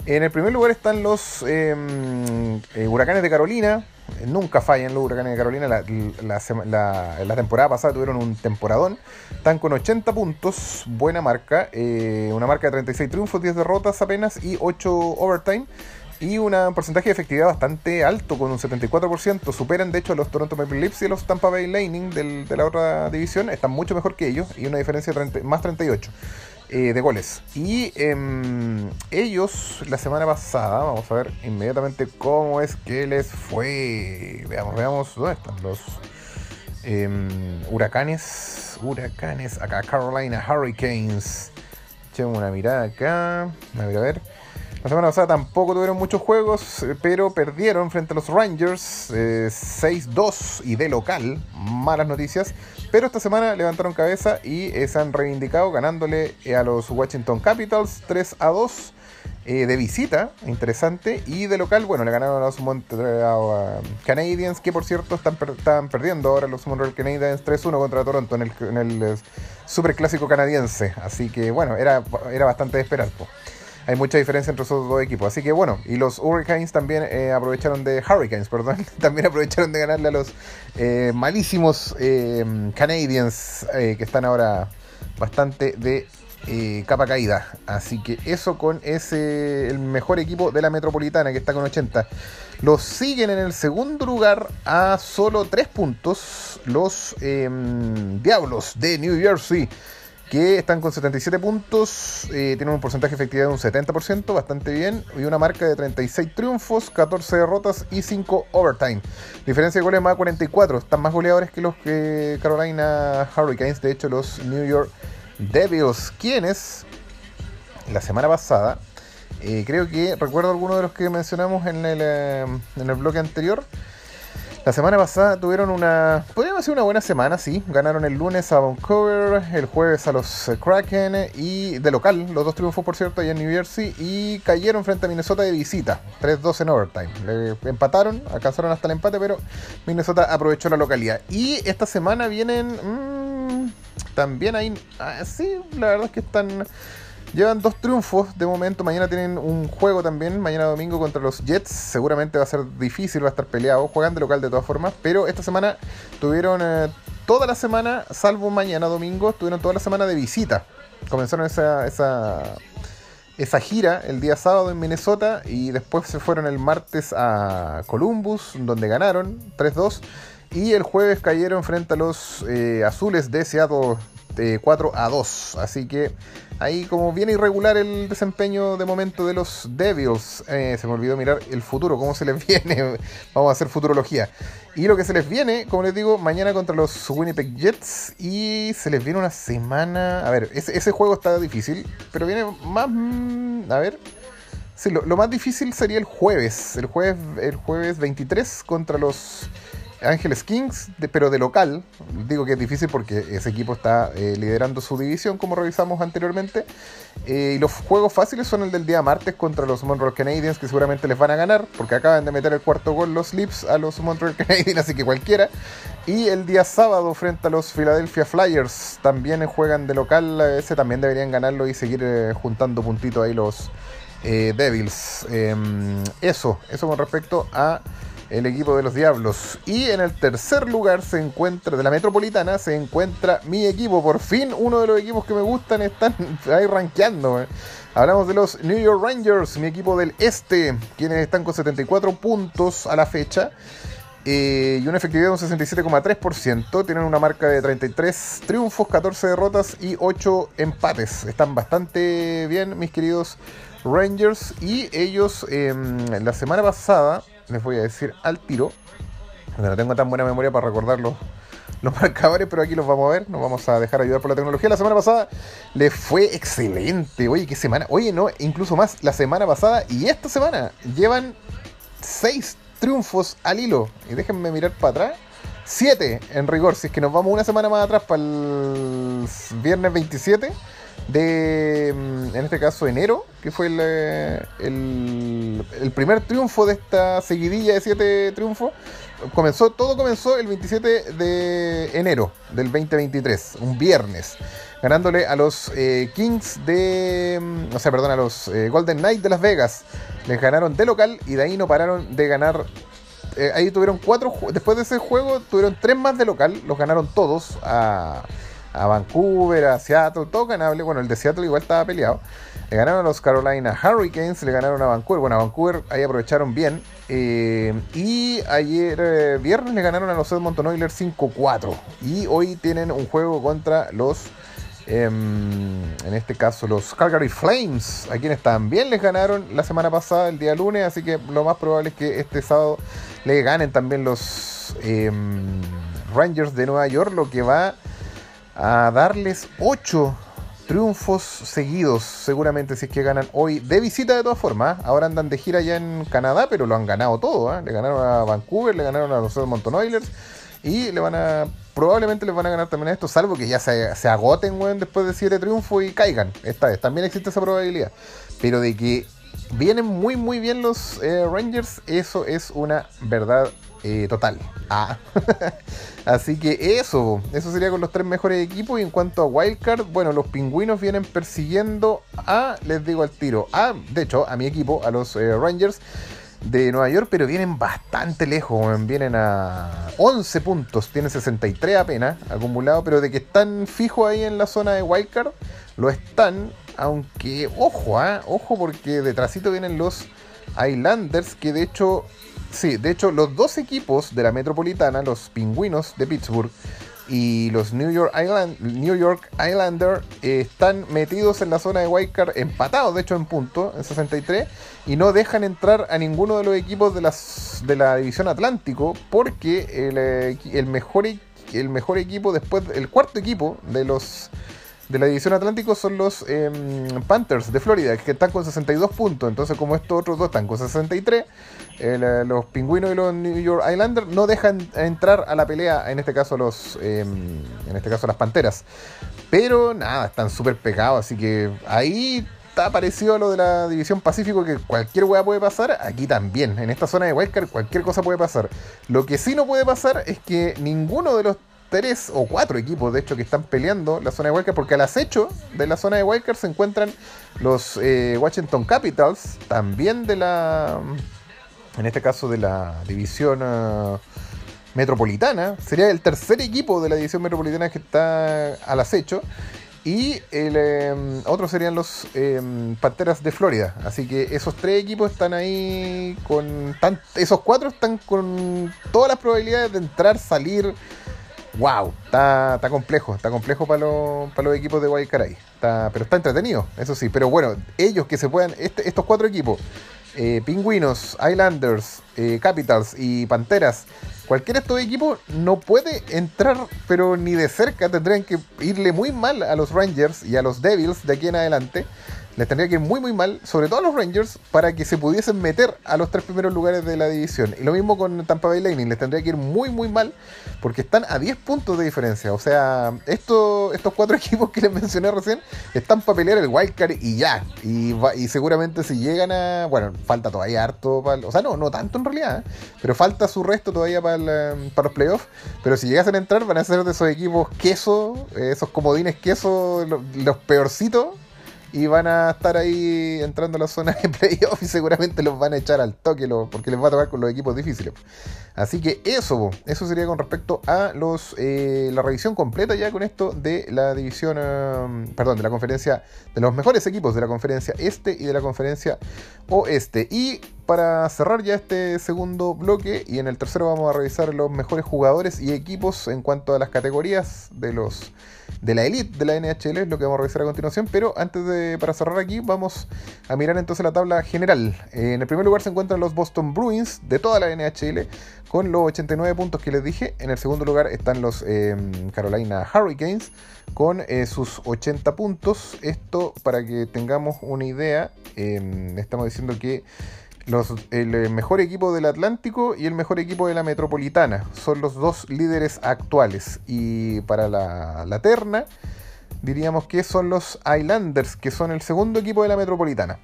En el primer lugar están los em, eh, huracanes de Carolina. Nunca fallan los huracanes de Carolina. La, temporada pasada tuvieron un temporadón. Están con 80 puntos. Buena marca. Eh, una marca de 36 triunfos, 10 derrotas apenas y 8 overtime y un porcentaje de efectividad bastante alto, con un 74%. Superan de hecho a los Toronto Maple Leafs y los Tampa Bay Lightning de la otra división. Están mucho mejor que ellos y una diferencia de más 38 eh, de goles. Y em, ellos la semana pasada, vamos a ver inmediatamente cómo es que les fue. Veamos, veamos dónde están los em, huracanes. Huracanes, acá Carolina Hurricanes. Echemos una mirada acá. A ver, a ver. La semana pasada tampoco tuvieron muchos juegos, eh, pero perdieron frente a los Rangers 6-2 eh, y de local. Malas noticias. Pero esta semana levantaron cabeza y eh, se han reivindicado ganándole a los Washington Capitals 3 2 de visita, interesante. Y de local, bueno, le ganaron a los Montreal Canadiens, que por cierto están, perdiendo ahora los Montreal Canadiens 3-1 contra Toronto en el, en el Super Clásico canadiense. Así que bueno, era, era bastante de esperar hay mucha diferencia entre esos dos equipos. Así que bueno, y los Hurricanes también eh, aprovecharon de Hurricanes, perdón, también aprovecharon de ganarle a los eh, malísimos eh, Canadiens que están ahora bastante de capa caída. Así que eso con ese el mejor equipo de la Metropolitana que está con 80. Los siguen en el segundo lugar a solo 3 puntos los Diablos de New Jersey que están con 77 puntos, eh, tienen un porcentaje de efectividad de un 70%, bastante bien, y una marca de 36 triunfos, 14 derrotas y 5 overtime. Diferencia de goles más 44, están más goleadores que los que Carolina Hurricanes, de hecho los New York Devils, quienes la semana pasada, eh, creo que recuerdo alguno de los que mencionamos en el, eh, en el bloque anterior, la semana pasada tuvieron una. Podríamos decir una buena semana, sí. Ganaron el lunes a Vancouver, el jueves a los Kraken y de local, los dos triunfos por cierto, allá en New Jersey, y cayeron frente a Minnesota de visita, 3-2 en overtime. Le empataron, alcanzaron hasta el empate, pero Minnesota aprovechó la localidad. Y esta semana vienen. Mmm, también ahí. Ah, sí, la verdad es que están Llevan dos triunfos de momento. Mañana tienen un juego también, mañana domingo contra los Jets. Seguramente va a ser difícil, va a estar peleado. Juegan de local de todas formas. Pero esta semana tuvieron eh, toda la semana, salvo mañana domingo, tuvieron toda la semana de visita. Comenzaron esa, esa, esa gira el día sábado en Minnesota y después se fueron el martes a Columbus, donde ganaron 3-2. Y el jueves cayeron frente a los eh, azules de Seattle 4 a 2. Así que ahí como viene irregular el desempeño de momento de los Devils. Eh, se me olvidó mirar el futuro, cómo se les viene. Vamos a hacer futurología. Y lo que se les viene, como les digo, mañana contra los Winnipeg Jets. Y se les viene una semana... A ver, ese, juego está difícil, pero viene más... Mm, a ver... Sí, lo, lo más difícil sería el jueves. El jueves, el jueves 23 contra los Ángeles Kings, pero de local. Digo que es difícil porque ese equipo está eh, liderando su división, como revisamos anteriormente. Eh, y los juegos fáciles son el del día martes contra los Montreal Canadiens, que seguramente les van a ganar, porque acaban de meter el cuarto gol los Lips a los Montreal Canadiens, así que cualquiera. Y el día sábado frente a los Philadelphia Flyers, también juegan de local. Ese también deberían ganarlo y seguir eh, juntando puntitos ahí los Devils. Em, eso, eso con respecto a el equipo de los Diablos. Y en el tercer lugar se encuentra, de la Metropolitana, se encuentra mi equipo. Por fin, uno de los equipos que me gustan están ahí rankeando. Eh. Hablamos de los New York Rangers, mi equipo del este, quienes están con 74 puntos a la fecha. Eh, y una efectividad de un 67,3%. Tienen una marca de 33 triunfos, 14 derrotas y 8 empates. Están bastante bien, mis queridos Rangers. Y ellos em, la semana pasada les voy a decir al tiro. No tengo tan buena memoria para recordar los, marcadores, pero aquí los vamos a ver. Nos vamos a dejar ayudar por la tecnología. La semana pasada les fue excelente. Oye, qué semana. Oye, no, incluso más la semana pasada y esta semana llevan seis triunfos al hilo. Y déjenme mirar para atrás. Siete en rigor. Si es que nos vamos una semana más atrás para el viernes 27 de, mm, en este caso, enero, que fue eh, el, el, primer triunfo de esta seguidilla de siete triunfos. Comenzó, todo comenzó el 27 de enero del 2023, un viernes, ganándole a los eh, Kings de, mm, o sea, perdón, a los eh, Golden Knights de Las Vegas. Les ganaron de local y de ahí no pararon de ganar ahí tuvieron cuatro, después de ese juego tuvieron tres más de local, los ganaron todos a, a Vancouver, a Seattle, todo ganable. Bueno, el de Seattle igual estaba peleado. Le ganaron a los Carolina Hurricanes, le ganaron a Vancouver. Bueno, a Vancouver ahí aprovecharon bien. Eh, y ayer eh, viernes le ganaron a los Edmonton Oilers 5-4. Y hoy tienen un juego contra los, em, en este caso, los Calgary Flames, a quienes también les ganaron la semana pasada, el día lunes. Así que lo más probable es que este sábado le ganen también los em, Rangers de Nueva York, lo que va darles 8 triunfos seguidos, seguramente si es que ganan hoy de visita de todas formas. Ahora andan de gira ya en Canadá, pero lo han ganado todo. ¿eh? Le ganaron a Vancouver, le ganaron a los Edmonton Oilers y le van a probablemente les van a ganar también a esto, salvo que ya se, agoten después de 7 triunfos y caigan. Esta vez también existe esa probabilidad. Pero de que vienen muy muy bien los eh, Rangers, eso es una verdad eh, total. Ah. Así que eso, eso sería con los tres mejores equipos. Y en cuanto a Wildcard, bueno, los pingüinos vienen persiguiendo a, les digo al tiro, a, de hecho, a mi equipo, a los eh, Rangers de Nueva York, pero vienen bastante lejos, vienen a 11 puntos, tienen 63 apenas acumulados, pero de que están fijos ahí en la zona de Wildcard, lo están, aunque, ojo, ah, ojo, porque detrásito vienen los Islanders, que de hecho Sí, de hecho, los dos equipos de la Metropolitana, los Pingüinos de Pittsburgh, y los New York, Island, Islanders eh, están metidos en la zona de wildcard, empatados de hecho en punto, en 63, y no dejan entrar a ninguno de los equipos de, las, de la división Atlántico, porque el, eh, el, mejor, el mejor equipo después, el cuarto equipo de los de la división Atlántico son los em, Panthers de Florida, que están con 62 puntos. Entonces, como estos otros dos están con 63, eh, los pingüinos y los New York Islanders no dejan entrar a la pelea, en este caso los em, en este caso las Panteras. Pero nada, están súper pegados, así que ahí está parecido a lo de la división Pacífico, que cualquier hueá puede pasar, aquí también. En esta zona de Wildcard cualquier cosa puede pasar. Lo que sí no puede pasar es que ninguno de los tres o cuatro equipos, de hecho, que están peleando la zona de Wildcard, porque al acecho de la zona de Wildcard se encuentran los eh, Washington Capitals, también de la, en este caso de la división eh, metropolitana, sería el tercer equipo de la división metropolitana que está al acecho. Y el em, otro serían los em, Panteras de Florida. Así que esos tres equipos están ahí con. esos cuatro están con todas las probabilidades de entrar, salir, wow, está, complejo, está complejo para los equipos de Guaycaray. Está, pero está entretenido, eso sí. Pero bueno, ellos que se puedan, este, estos cuatro equipos, eh, Pingüinos, Islanders, eh, Capitals y Panteras, cualquiera de estos equipos no puede entrar, pero ni de cerca. Tendrían que irle muy mal a los Rangers y a los Devils de aquí en adelante les tendría que ir muy muy mal, sobre todo a los Rangers, para que se pudiesen meter a los tres primeros lugares de la división. Y lo mismo con Tampa Bay Lightning, les tendría que ir muy muy mal, porque están a 10 puntos de diferencia. O sea, estos cuatro equipos que les mencioné recién están para pelear el wildcard y ya. Y, y seguramente si llegan a... Bueno, falta todavía harto, para, o sea, no, no tanto en realidad, ¿eh? pero falta su resto todavía para, para los playoffs. Pero si llegasen a entrar van a ser de esos equipos queso, esos comodines queso, los peorcitos y van a estar ahí entrando a la zona de playoff y seguramente los van a echar al toque porque les va a tocar con los equipos difíciles. Así que eso, eso sería con respecto a los eh, la revisión completa ya con esto de la división, um, perdón, de la conferencia, de los mejores equipos de la conferencia este y de la conferencia oeste. Y para cerrar ya este segundo bloque y en el tercero vamos a revisar los mejores jugadores y equipos en cuanto a las categorías de los de la elite de la NHL, es lo que vamos a revisar a continuación, pero antes de para cerrar aquí vamos a mirar entonces la tabla general. en el primer lugar se encuentran los Boston Bruins de toda la NHL con los 89 puntos que les dije. En el segundo lugar están los em, Carolina Hurricanes con eh, sus 80 puntos. Esto para que tengamos una idea, em, estamos diciendo que el eh, mejor equipo del Atlántico y el mejor equipo de la Metropolitana son los dos líderes actuales. Y para la, la terna, diríamos que son los Islanders, que son el segundo equipo de la Metropolitana.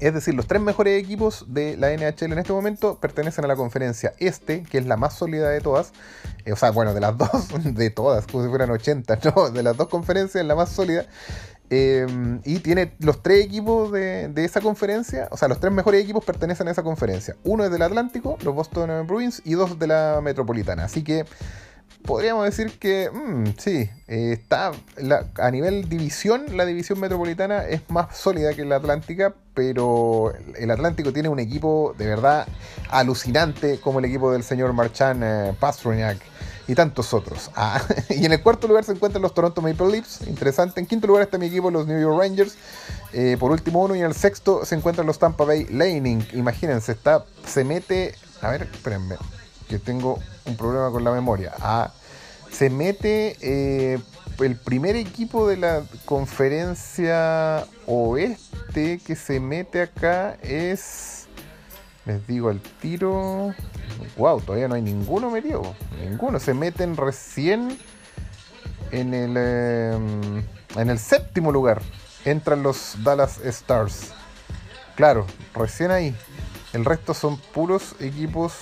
Es decir, los tres mejores equipos de la NHL en este momento pertenecen a la conferencia este, que es la más sólida de todas. Eh, o sea, bueno, de las dos, de todas, como si fueran 80, ¿no? De las dos conferencias, la más sólida. Em, y tiene los tres equipos de, esa conferencia, o sea, los tres mejores equipos pertenecen a esa conferencia. Uno es del Atlántico, los Boston Bruins, y dos de la Metropolitana. Así que podríamos decir que, mm, sí, eh, está a nivel división, la división metropolitana es más sólida que la Atlántica, pero el Atlántico tiene un equipo de verdad alucinante como el equipo del señor Marchand eh, Pastrnak y tantos otros. Ah, y en el cuarto lugar se encuentran los Toronto Maple Leafs, interesante. En quinto lugar está mi equipo, los New York Rangers. Eh, por último uno y en el sexto se encuentran los Tampa Bay Lightning. Imagínense, está, se mete, a ver, espérenme, que tengo un problema con la memoria. Ah, se mete eh, el primer equipo de la conferencia oeste que se mete acá es les digo al tiro. Wow, todavía no hay ninguno metido. Ninguno. Se meten recién en el, em, en el séptimo lugar. Entran los Dallas Stars. Claro, recién ahí. El resto son puros equipos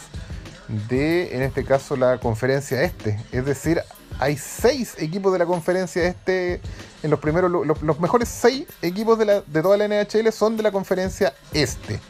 de, en este caso, la conferencia este. Es decir, hay seis equipos de la conferencia este. En los primeros, los, mejores seis equipos de toda la NHL son de la conferencia este.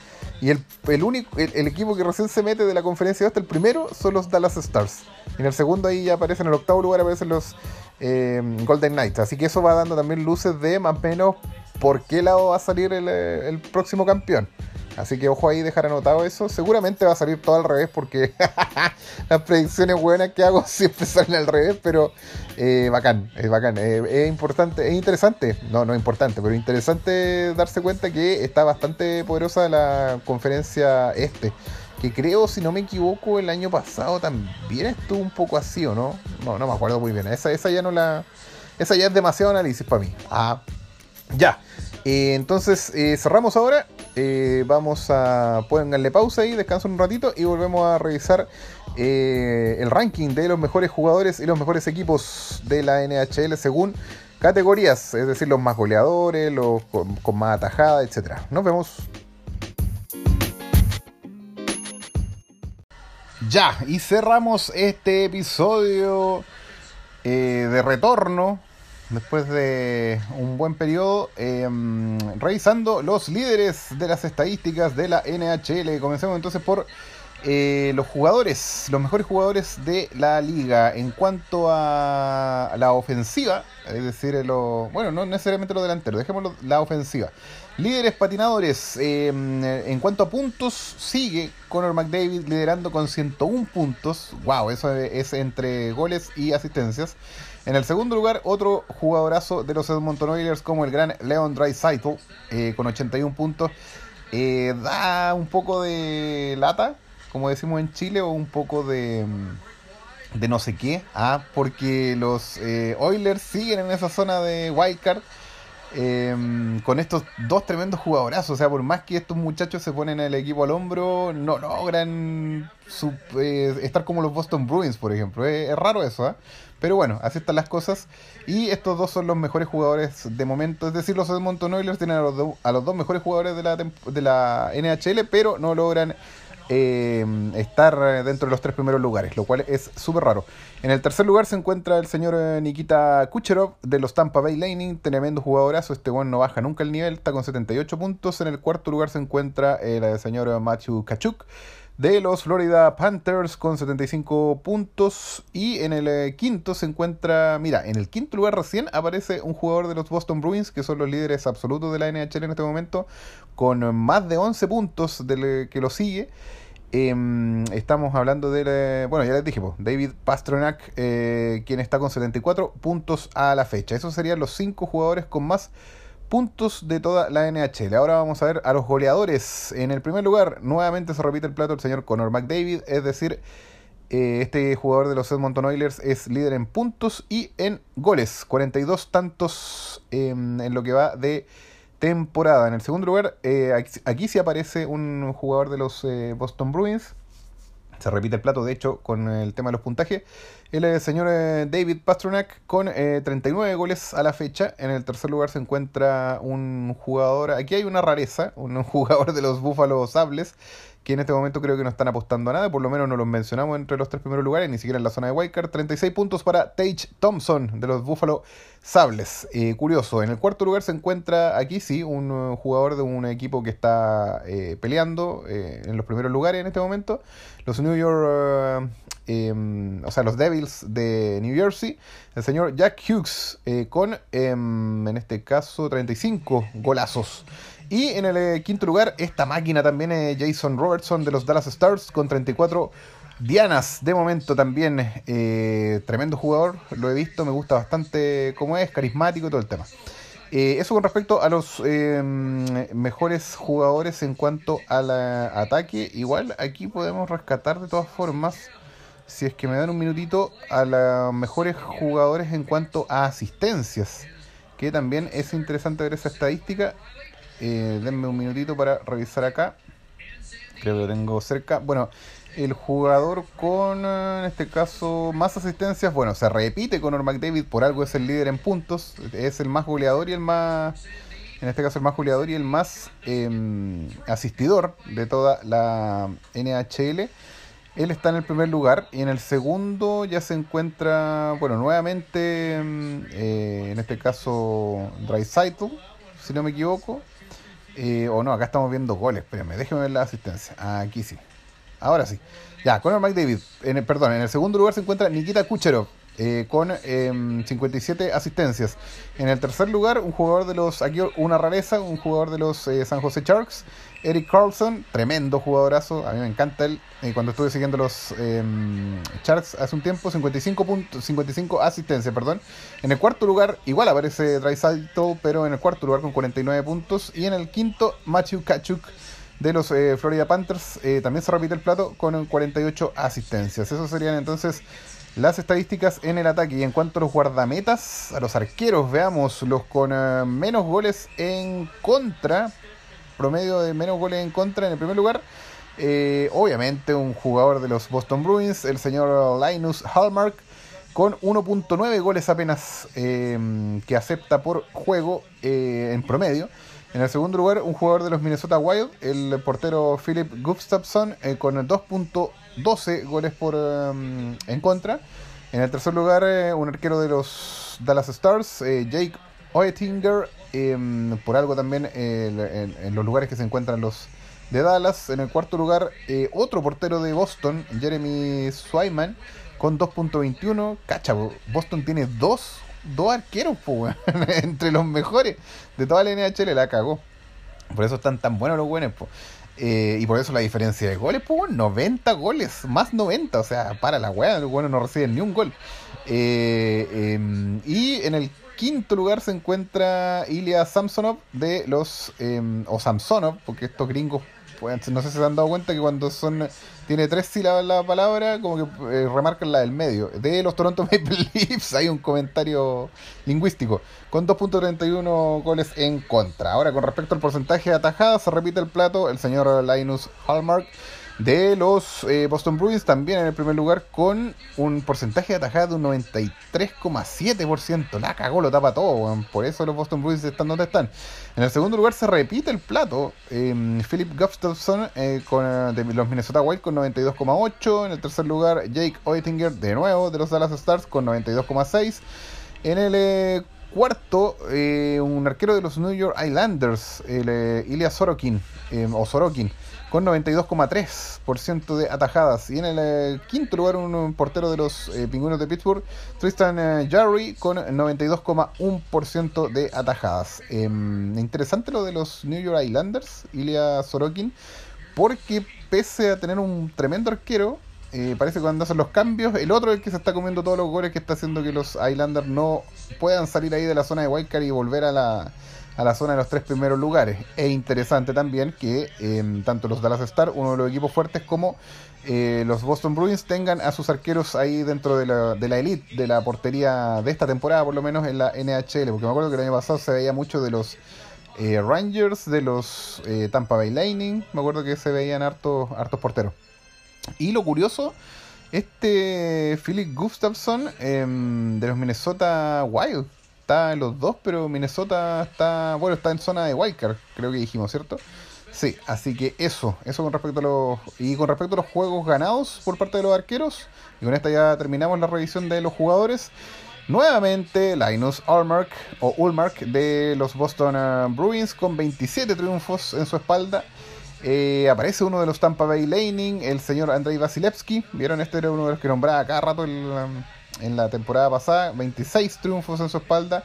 Y el, único, el, equipo que recién se mete de la conferencia hasta el primero son los Dallas Stars. Y en el segundo ahí ya aparecen, en el octavo lugar aparecen los eh, Golden Knights. Así que eso va dando también luces de más o menos por qué lado va a salir el, próximo campeón. Así que ojo ahí, dejar anotado eso. Seguramente va a salir todo al revés porque las predicciones buenas que hago siempre salen al revés, pero eh, bacán, es bacán. Eh, es importante, es interesante, no, no es importante, pero interesante darse cuenta que está bastante poderosa la conferencia este. Que creo, si no me equivoco, el año pasado también estuvo un poco así, ¿o no? No, no me acuerdo muy bien. Esa, esa ya no la. Esa ya es demasiado análisis para mí. Ah, ya. Eh, entonces eh, cerramos ahora. Eh, vamos a. Pónganle pausa ahí, descansen un ratito y volvemos a revisar el ranking de los mejores jugadores y los mejores equipos de la NHL según categorías, es decir, los más goleadores, los con, más atajada, etc. Nos vemos. Ya, y cerramos este episodio de retorno después de un buen periodo, em, revisando los líderes de las estadísticas de la NHL. Comencemos entonces por eh, los jugadores, los mejores jugadores de la liga en cuanto a la ofensiva, es decir, lo, bueno, no necesariamente los delanteros, dejémoslo la ofensiva. Líderes patinadores, em, en cuanto a puntos, sigue Conor McDavid liderando con 101 puntos. Wow, eso es entre goles y asistencias. En el segundo lugar, otro jugadorazo de los Edmonton Oilers como el gran Leon Draisaitl eh, con 81 puntos. Eh, da un poco de lata, como decimos en Chile, o un poco de, de no sé qué, ah, porque los eh, Oilers siguen en esa zona de wildcard. Em, con estos dos tremendos jugadorazos. O sea, por más que estos muchachos se ponen el equipo al hombro, no logran estar como los Boston Bruins, por ejemplo. Es, raro eso, ¿ah? Pero bueno, así están las cosas. Y estos dos son los mejores jugadores de momento. Es decir, los Edmonton Oilers tienen a los, a los dos mejores jugadores de la, de la NHL, pero no logran eh, estar dentro de los tres primeros lugares, lo cual es súper raro. En el tercer lugar se encuentra el señor eh, Nikita Kucherov de los Tampa Bay Lightning, tremendo jugadorazo. Este bueno no baja nunca el nivel, está con 78 puntos. En el cuarto lugar se encuentra el señor Matthew Kachuk de los Florida Panthers con 75 puntos. Y en el eh, quinto se encuentra, mira, en el quinto lugar recién aparece un jugador de los Boston Bruins, que son los líderes absolutos de la NHL en este momento, con más de 11 puntos del que lo sigue. Em, estamos hablando de, bueno, ya les dije, David Pasternak, eh, quien está con 74 puntos a la fecha. Esos serían los 5 jugadores con más puntos de toda la NHL. Ahora vamos a ver a los goleadores. En el primer lugar, nuevamente se repite el plato el señor Conor McDavid, es decir, eh, este jugador de los Edmonton Oilers es líder en puntos y en goles. 42 tantos en lo que va de temporada. En el segundo lugar, eh, aquí, sí aparece un jugador de los eh, Boston Bruins. Se repite el plato, de hecho, con el tema de los puntajes. El señor eh, David Pasternak con 39 goles a la fecha. En el tercer lugar se encuentra un jugador, aquí hay una rareza, un jugador de los Buffalo Sables, que en este momento creo que no están apostando a nada, por lo menos no los mencionamos entre los tres primeros lugares, ni siquiera en la zona de Wildcard. 36 puntos para Tage Thompson de los Buffalo Sables. Eh, curioso, en el cuarto lugar se encuentra aquí sí un uh, jugador de un equipo que está eh, peleando eh, en los primeros lugares en este momento, los New York, em, o sea, los Devils de New Jersey, el señor Jack Hughes con, em, en este caso, 35 golazos. Y en el eh, quinto lugar, esta máquina también es Jason Robertson de los Dallas Stars con 34 dianas de momento también. Eh, tremendo jugador, lo he visto, me gusta bastante cómo es, carismático y todo el tema. Eh, eso con respecto a los em, mejores jugadores en cuanto al ataque. Igual aquí podemos rescatar de todas formas, si es que me dan un minutito, a los mejores jugadores en cuanto a asistencias. Que también es interesante ver esa estadística. Eh, denme un minutito para revisar acá. Creo que lo tengo cerca. Bueno, el jugador con, eh, en este caso, más asistencias, bueno, se repite con Norman McDavid, por algo es el líder en puntos, es el más goleador y el más, en este caso el más goleador y el más em, asistidor de toda la NHL. Él está en el primer lugar y en el segundo ya se encuentra, bueno, nuevamente, em, eh, en este caso, Dreisaitl, si no me equivoco. Eh, o no, acá estamos viendo goles. Espérame, déjeme ver la asistencia. Aquí sí. Ahora sí. Ya, Conor McDavid. En el, perdón, en el segundo lugar se encuentra Nikita Kucherov. Eh, con 57 em, asistencias. En el tercer lugar, un jugador de los, aquí una rareza, un jugador de los eh, San José Sharks, Eric Carlson, tremendo jugadorazo, a mí me encanta él. Eh, cuando estuve siguiendo los eh, charts hace un tiempo, 55, puntos, 55 asistencias, perdón. En el cuarto lugar, igual aparece Salto, pero en el cuarto lugar con 49 puntos. Y en el quinto, Matthew Kachuk de los eh, Florida Panthers. Eh, también se repite el plato con 48 asistencias. Eso serían entonces las estadísticas en el ataque. Y en cuanto a los guardametas, a los arqueros, veamos los con menos goles en contra promedio de menos goles en contra en el primer lugar. Eh, obviamente un jugador de los Boston Bruins, el señor Linus Hallmark, con 1.9 goles apenas eh, que acepta por juego eh, en promedio. En el segundo lugar, un jugador de los Minnesota Wild, el portero Philip Gustafsson, con 2.12 goles por en contra. En el tercer lugar, un arquero de los Dallas Stars, Jake Oettinger, em, por algo también en, los lugares que se encuentran los de Dallas. En el cuarto lugar, eh, otro portero de Boston, Jeremy Swayman, con 2.21. Cacha, Boston tiene dos, dos arqueros entre los mejores de toda la NHL, la cagó. Por eso están tan buenos los buenos. Eh, y por eso la diferencia de goles, pues 90 goles, más 90, o sea, para la weá, los buenos no reciben ni un gol. Eh, em, y en el quinto lugar se encuentra Ilya Samsonov de los. Em, o Samsonov, porque estos gringos, pues, no sé si se han dado cuenta que cuando son. Tiene tres sílabas la palabra, como que eh, remarcan la del medio. De los Toronto Maple Leafs hay un comentario lingüístico, con 2.31 goles en contra. Ahora, con respecto al porcentaje de atajadas, se repite el plato el señor Linus Hallmark de los eh, Boston Bruins también en el primer lugar con un porcentaje de atajada de un 93,7%. La cagó, lo tapa todo, por eso los Boston Bruins están donde están. En el segundo lugar se repite el plato. Em, Philip Gustafson eh, con, de los Minnesota Wild con 92,8. En el tercer lugar Jake Oettinger de nuevo de los Dallas Stars con 92,6. En el eh, cuarto, un arquero de los New York Islanders, el, Ilya Sorokin, em, o Sorokin, con 92,3% de atajadas. Y en el eh, quinto lugar, un, portero de los eh, pingüinos de Pittsburgh, Tristan eh, Jarry, con 92,1% de atajadas. Em, interesante lo de los New York Islanders, Ilya Sorokin, porque pese a tener un tremendo arquero, parece que cuando hacen los cambios, el otro es el que se está comiendo todos los goles que está haciendo que los Islanders no puedan salir ahí de la zona de Wildcard y volver a la a la zona de los tres primeros lugares. Es interesante también que em, tanto los Dallas Stars, uno de los equipos fuertes, como eh, los Boston Bruins tengan a sus arqueros ahí dentro de la, de la elite, de la portería de esta temporada, por lo menos en la NHL, porque me acuerdo que el año pasado se veía mucho de los eh, Rangers, de los eh, Tampa Bay Lightning, me acuerdo que se veían hartos, hartos porteros. Y lo curioso, este Philip Gustafson em, de los Minnesota Wild, está en los dos, pero Minnesota está, bueno, está en zona de wildcard, creo que dijimos, ¿cierto? Sí, así que eso, eso con respecto a los y con respecto a los juegos ganados por parte de los arqueros, y con esta ya terminamos la revisión de los jugadores. Nuevamente, Linus Ulmark o Ulmark de los Boston uh, Bruins con 27 triunfos en su espalda. Eh, aparece uno de los Tampa Bay Lightning, el señor Andrei Vasilevsky. Vieron, este era uno de los que nombraba cada rato el, um, en la temporada pasada, 26 triunfos en su espalda.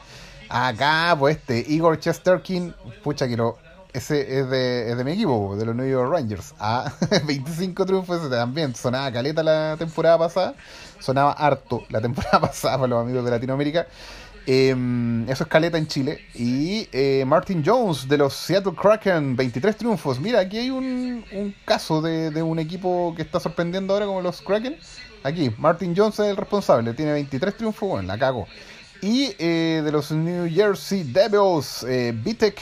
Acá, pues este, Igor Chesterkin, pucha que lo, ese es de, es de mi equipo, de los New York Rangers. Ah, 25 triunfos también, sonaba caleta la temporada pasada, sonaba harto la temporada pasada para los amigos de Latinoamérica. Em, eso es caleta en Chile. Y eh, Martin Jones de los Seattle Kraken, 23 triunfos. Mira, aquí hay un, un caso de, de, un equipo que está sorprendiendo ahora como los Kraken. Aquí, Martin Jones es el responsable, tiene 23 triunfos, bueno, la cago. Y eh, de los New Jersey Devils, eh, Vitek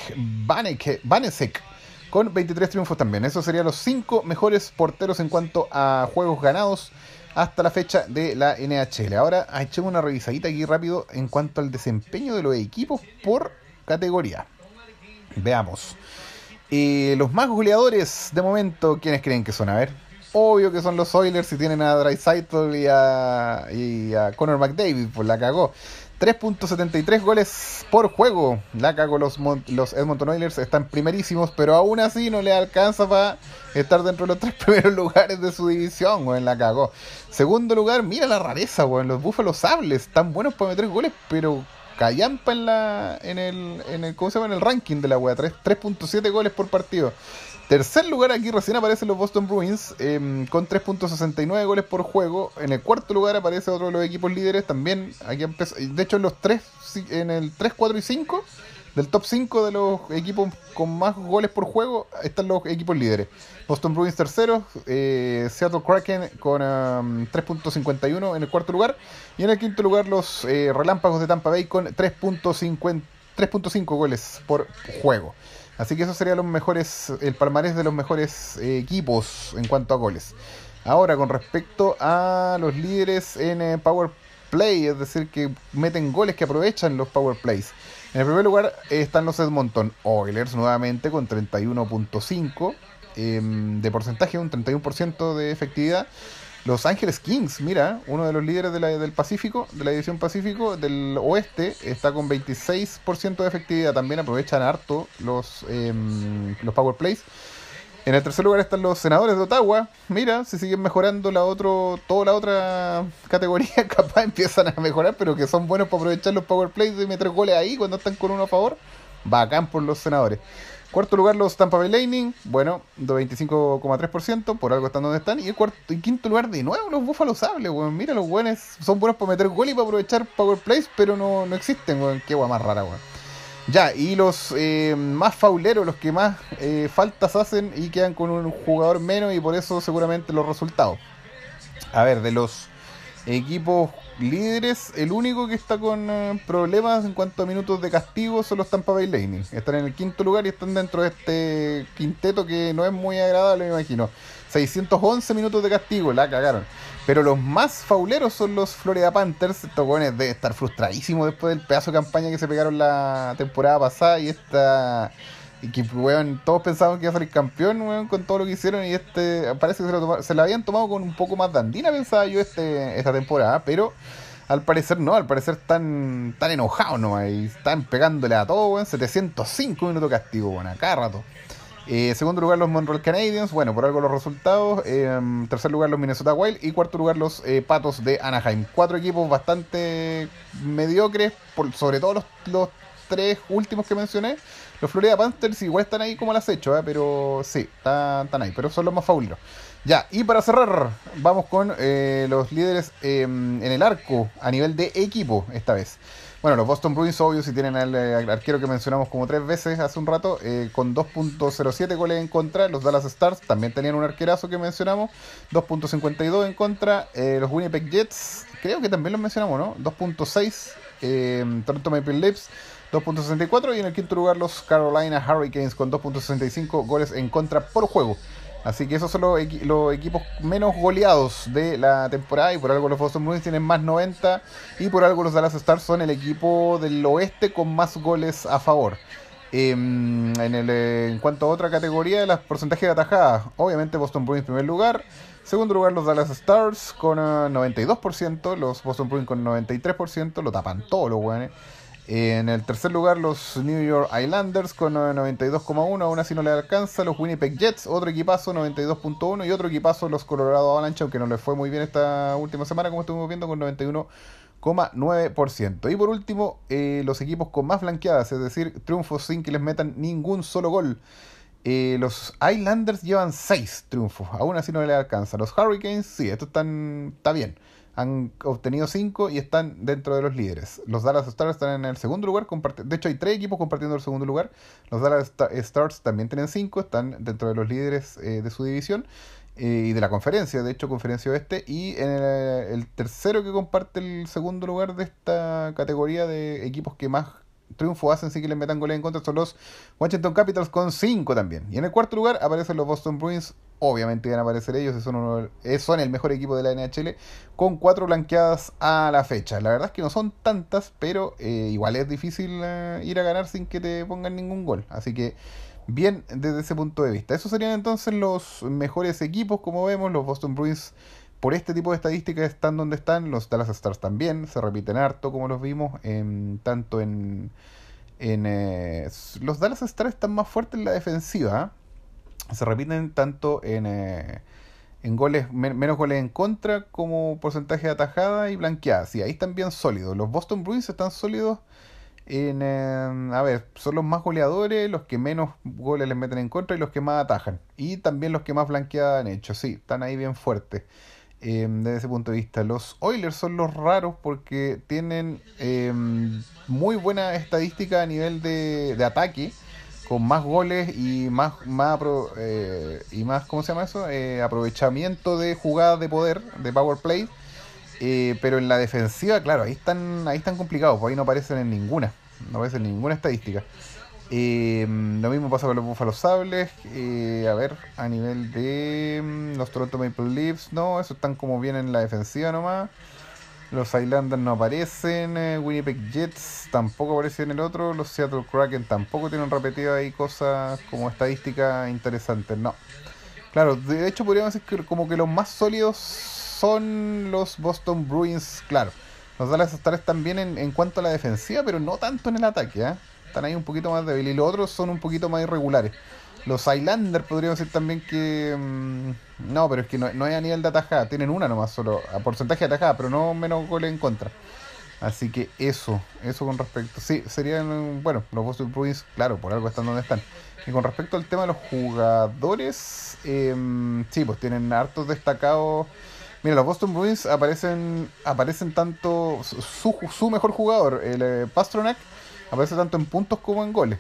Vanesek, con 23 triunfos también. Esos serían los 5 mejores porteros en cuanto a juegos ganados hasta la fecha de la NHL. Ahora echemos una revisadita aquí rápido en cuanto al desempeño de los equipos por categoría. Veamos. Eh, los más goleadores de momento, ¿quiénes creen que son? A ver obvio que son los Oilers si tienen a Dreisaitl y a, y a Conor McDavid, pues la cagó. 3.73 goles por juego. La cagó los, los Edmonton Oilers. Están primerísimos, pero aún así no le alcanza para estar dentro de los tres primeros lugares de su división, weón. La cagó. Segundo lugar, mira la rareza, weón. Los Buffalo Sables están buenos para meter goles, pero callampa en la en el, en el, ¿cómo se llama? En el ranking de la weá. 3.7 goles por partido. Tercer lugar, aquí recién aparecen los Boston Bruins em, con 3.69 goles por juego. En el cuarto lugar aparece otro de los equipos líderes también. Aquí de hecho, en los tres, en el 3, 4 y 5 del top 5 de los equipos con más goles por juego están los equipos líderes. Boston Bruins tercero, eh, Seattle Kraken con 3.51 um, en el cuarto lugar y en el quinto lugar los eh, Relámpagos de Tampa Bay con 3.5 goles por juego. Así que eso sería los mejores, el palmarés de los mejores eh, equipos en cuanto a goles. Ahora, con respecto a los líderes en Power Play, es decir, que meten goles que aprovechan los Power Plays. En el primer lugar están los Edmonton Oilers nuevamente con 31.5 em, de porcentaje, un 31% de efectividad. Los Ángeles Kings, mira, uno de los líderes de la, del Pacífico, de la división Pacífico, del oeste, está con 26% de efectividad. También aprovechan harto los, em, los Power Plays. En el tercer lugar están los senadores de Ottawa. Mira, si siguen mejorando la otro, toda la otra categoría, capaz empiezan a mejorar, pero que son buenos para aprovechar los power plays y meter goles ahí cuando están con uno a favor. Bacán por los senadores. Cuarto lugar, los Tampa Bay Lightning, bueno, de 25,3%, por algo están donde están. Y el cuarto y quinto lugar, de nuevo, los Buffalo Sables, weón. Mira, los buenos son buenos para meter goles y para aprovechar power plays, pero no, no existen, weón. Qué guay más rara, weón. Ya, y los eh, más fauleros, los que más eh, faltas hacen y quedan con un jugador menos y por eso seguramente los resultados. A ver, de los equipos líderes, el único que está con eh, problemas en cuanto a minutos de castigo son los Tampa Bay Lightning. Están en el quinto lugar y están dentro de este quinteto que no es muy agradable, me imagino. 611 minutos de castigo, la cagaron. Pero los más fauleros son los Florida Panthers. Estos jóvenes de estar frustradísimos después del pedazo de campaña que se pegaron la temporada pasada y esta. Y que, weón, todos pensaban que iba a salir campeón, weón, con todo lo que hicieron. Y este, parece que se lo, se habían tomado con un poco más de andina, pensaba yo, este, esta temporada. Pero al parecer no, al parecer están, tan enojados, ¿no? Y están pegándole a todo, weón. 705 minutos castigo, weón, a rato. Eh, segundo lugar los Montreal Canadiens, bueno, por algo los resultados. Eh, tercer lugar los Minnesota Wild y cuarto lugar los eh, Patos de Anaheim. Cuatro equipos bastante mediocres, por, sobre todo los, tres últimos que mencioné. Los Florida Panthers igual están ahí como las hecho, ¿eh? pero sí, están, ahí, pero son los más favoritos. Ya, y para cerrar, vamos con los líderes en el arco a nivel de equipo esta vez. Bueno, los Boston Bruins, obvio, si tienen al, eh, arquero que mencionamos como tres veces hace un rato, eh, con 2.07 goles en contra. Los Dallas Stars también tenían un arquerazo que mencionamos, 2.52 en contra. Eh, los Winnipeg Jets, creo que también los mencionamos, ¿no? 2.6. Toronto Maple Leafs, 2.64. Y en el quinto lugar, los Carolina Hurricanes con 2.65 goles en contra por juego. Así que esos son los, equipos menos goleados de la temporada y por algo los Boston Bruins tienen más 90 y por algo los Dallas Stars son el equipo del oeste con más goles a favor. Em, en, el, en cuanto a otra categoría las porcentajes de atajadas, obviamente Boston Bruins en primer lugar, segundo lugar los Dallas Stars con 92%, los Boston Bruins con 93%, lo tapan todos los weones. En el tercer lugar, los New York Islanders con 92,1, aún así no le alcanza. Los Winnipeg Jets, otro equipazo, 92,1. Y otro equipazo, los Colorado Avalanche, aunque no les fue muy bien esta última semana, como estuvimos viendo, con 91,9%. Y por último, eh, los equipos con más blanqueadas, es decir, triunfos sin que les metan ningún solo gol. Eh, los Islanders llevan 6 triunfos, aún así no le alcanza. Los Hurricanes, sí, esto está bien han obtenido 5 y están dentro de los líderes. Los Dallas Stars están en el segundo lugar, de hecho hay tres equipos compartiendo el segundo lugar. Los Dallas Stars también tienen 5, están dentro de los líderes eh, de su división eh, y de la conferencia, de hecho conferencia oeste. Y en el, tercero que comparte el segundo lugar de esta categoría de equipos que más triunfo hacen sin que le metan goles en contra son los Washington Capitals con 5 también. Y en el cuarto lugar aparecen los Boston Bruins obviamente van a aparecer ellos, son, eh, el mejor equipo de la NHL, con cuatro blanqueadas a la fecha. La verdad es que no son tantas, pero eh, igual es difícil eh, ir a ganar sin que te pongan ningún gol. Así que bien desde ese punto de vista. Esos serían entonces los mejores equipos, como vemos, los Boston Bruins. Por este tipo de estadísticas están donde están, los Dallas Stars también, se repiten harto como los vimos, en, tanto en... en los Dallas Stars están más fuertes en la defensiva, se repiten tanto en, eh, en goles, menos goles en contra como porcentaje de atajada y blanqueada. Sí, ahí están bien sólidos. Los Boston Bruins están sólidos En, em, a ver, son los más goleadores, los que menos goles les meten en contra y los que más atajan. Y también los que más blanqueadas han hecho. Sí, están ahí bien fuertes. Em, desde ese punto de vista. Los Oilers son los raros porque tienen em, muy buena estadística a nivel de, de ataque, con más goles y más, más, eh, y más ¿cómo se llama eso? Eh, aprovechamiento de jugadas de poder, de power play. Eh, pero en la defensiva, claro, ahí están, ahí están complicados, pues ahí no aparecen en ninguna, no aparecen en ninguna estadística. Eh, lo mismo pasa con los Buffalo Sables. Eh, a ver, a nivel de mm, los Toronto Maple Leafs, no, eso están como bien en la defensiva nomás. Los Islanders no aparecen. Eh, Winnipeg Jets tampoco aparecen en el otro. Los Seattle Kraken tampoco tienen repetido ahí cosas como estadísticas interesantes. No. Claro, de hecho podríamos decir que como que los más sólidos son los Boston Bruins. Claro, los Dallas Stars también en, en cuanto a la defensiva, pero no tanto en el ataque. ¿eh? Están ahí un poquito más débiles. Y los otros son un poquito más irregulares. Los Islanders podríamos decir también que. Mm, no, pero es que no, no, hay a nivel de atajada. Tienen una nomás solo. A porcentaje de atajada, pero no menos goles en contra. Así que eso, eso con respecto. Sí, serían. Bueno, los Boston Bruins, claro, por algo están donde están. Y con respecto al tema de los jugadores. Eh, sí, pues tienen hartos destacados. Mira, los Boston Bruins aparecen aparecen tanto su, su mejor jugador, el eh, Pastrnak, aparece tanto en puntos como en goles.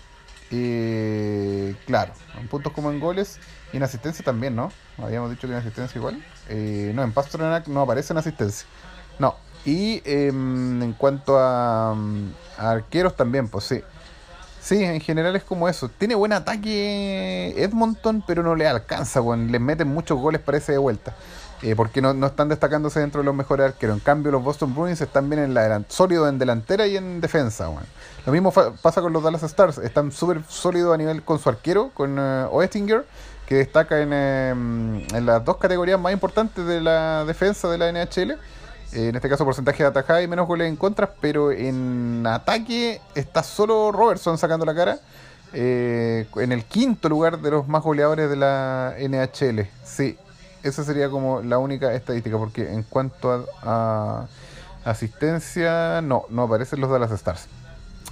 Eh, claro, en puntos como en goles y en asistencia también, ¿no? Habíamos dicho que en asistencia igual. Eh, no, en Pastrnak no aparece en asistencia. No. Y em, en cuanto a, a, arqueros también, pues sí. Sí, en general es como eso. Tiene buen ataque Edmonton, pero no le alcanza, bueno, les meten muchos goles, parece de vuelta. Eh, porque no, no, están destacándose dentro de los mejores arqueros. En cambio, los Boston Bruins están bien en la sólidos en delantera y en defensa. Lo mismo pasa con los Dallas Stars. Están súper sólidos a nivel con su arquero, con uh, Oettinger, que destaca en, eh, en, las dos categorías más importantes de la defensa de la NHL. Eh, en este caso, porcentaje de atajada y menos goles en contra. Pero en ataque está solo Robertson sacando la cara. Eh, en el quinto lugar de los más goleadores de la NHL. Sí, esa sería como la única estadística, porque en cuanto a, asistencia, no, no aparecen los Dallas Stars.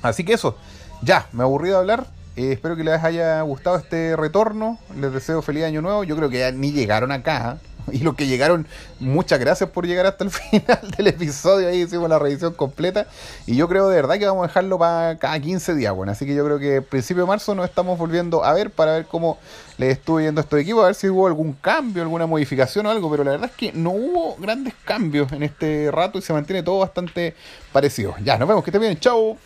Así que eso, ya, me aburrí de hablar. Eh, espero que les haya gustado este retorno. Les deseo feliz año nuevo. Yo creo que ya ni llegaron acá. Y los que llegaron, muchas gracias por llegar hasta el final del episodio. Ahí hicimos la revisión completa. Y yo creo de verdad que vamos a dejarlo para cada 15 días. Bueno, así que yo creo que principio de marzo nos estamos volviendo a ver para ver cómo les estuve yendo a estos equipos. A ver si hubo algún cambio, alguna modificación o algo. Pero la verdad es que no hubo grandes cambios en este rato y se mantiene todo bastante parecido. Ya, nos vemos. Que estén bien. Chao.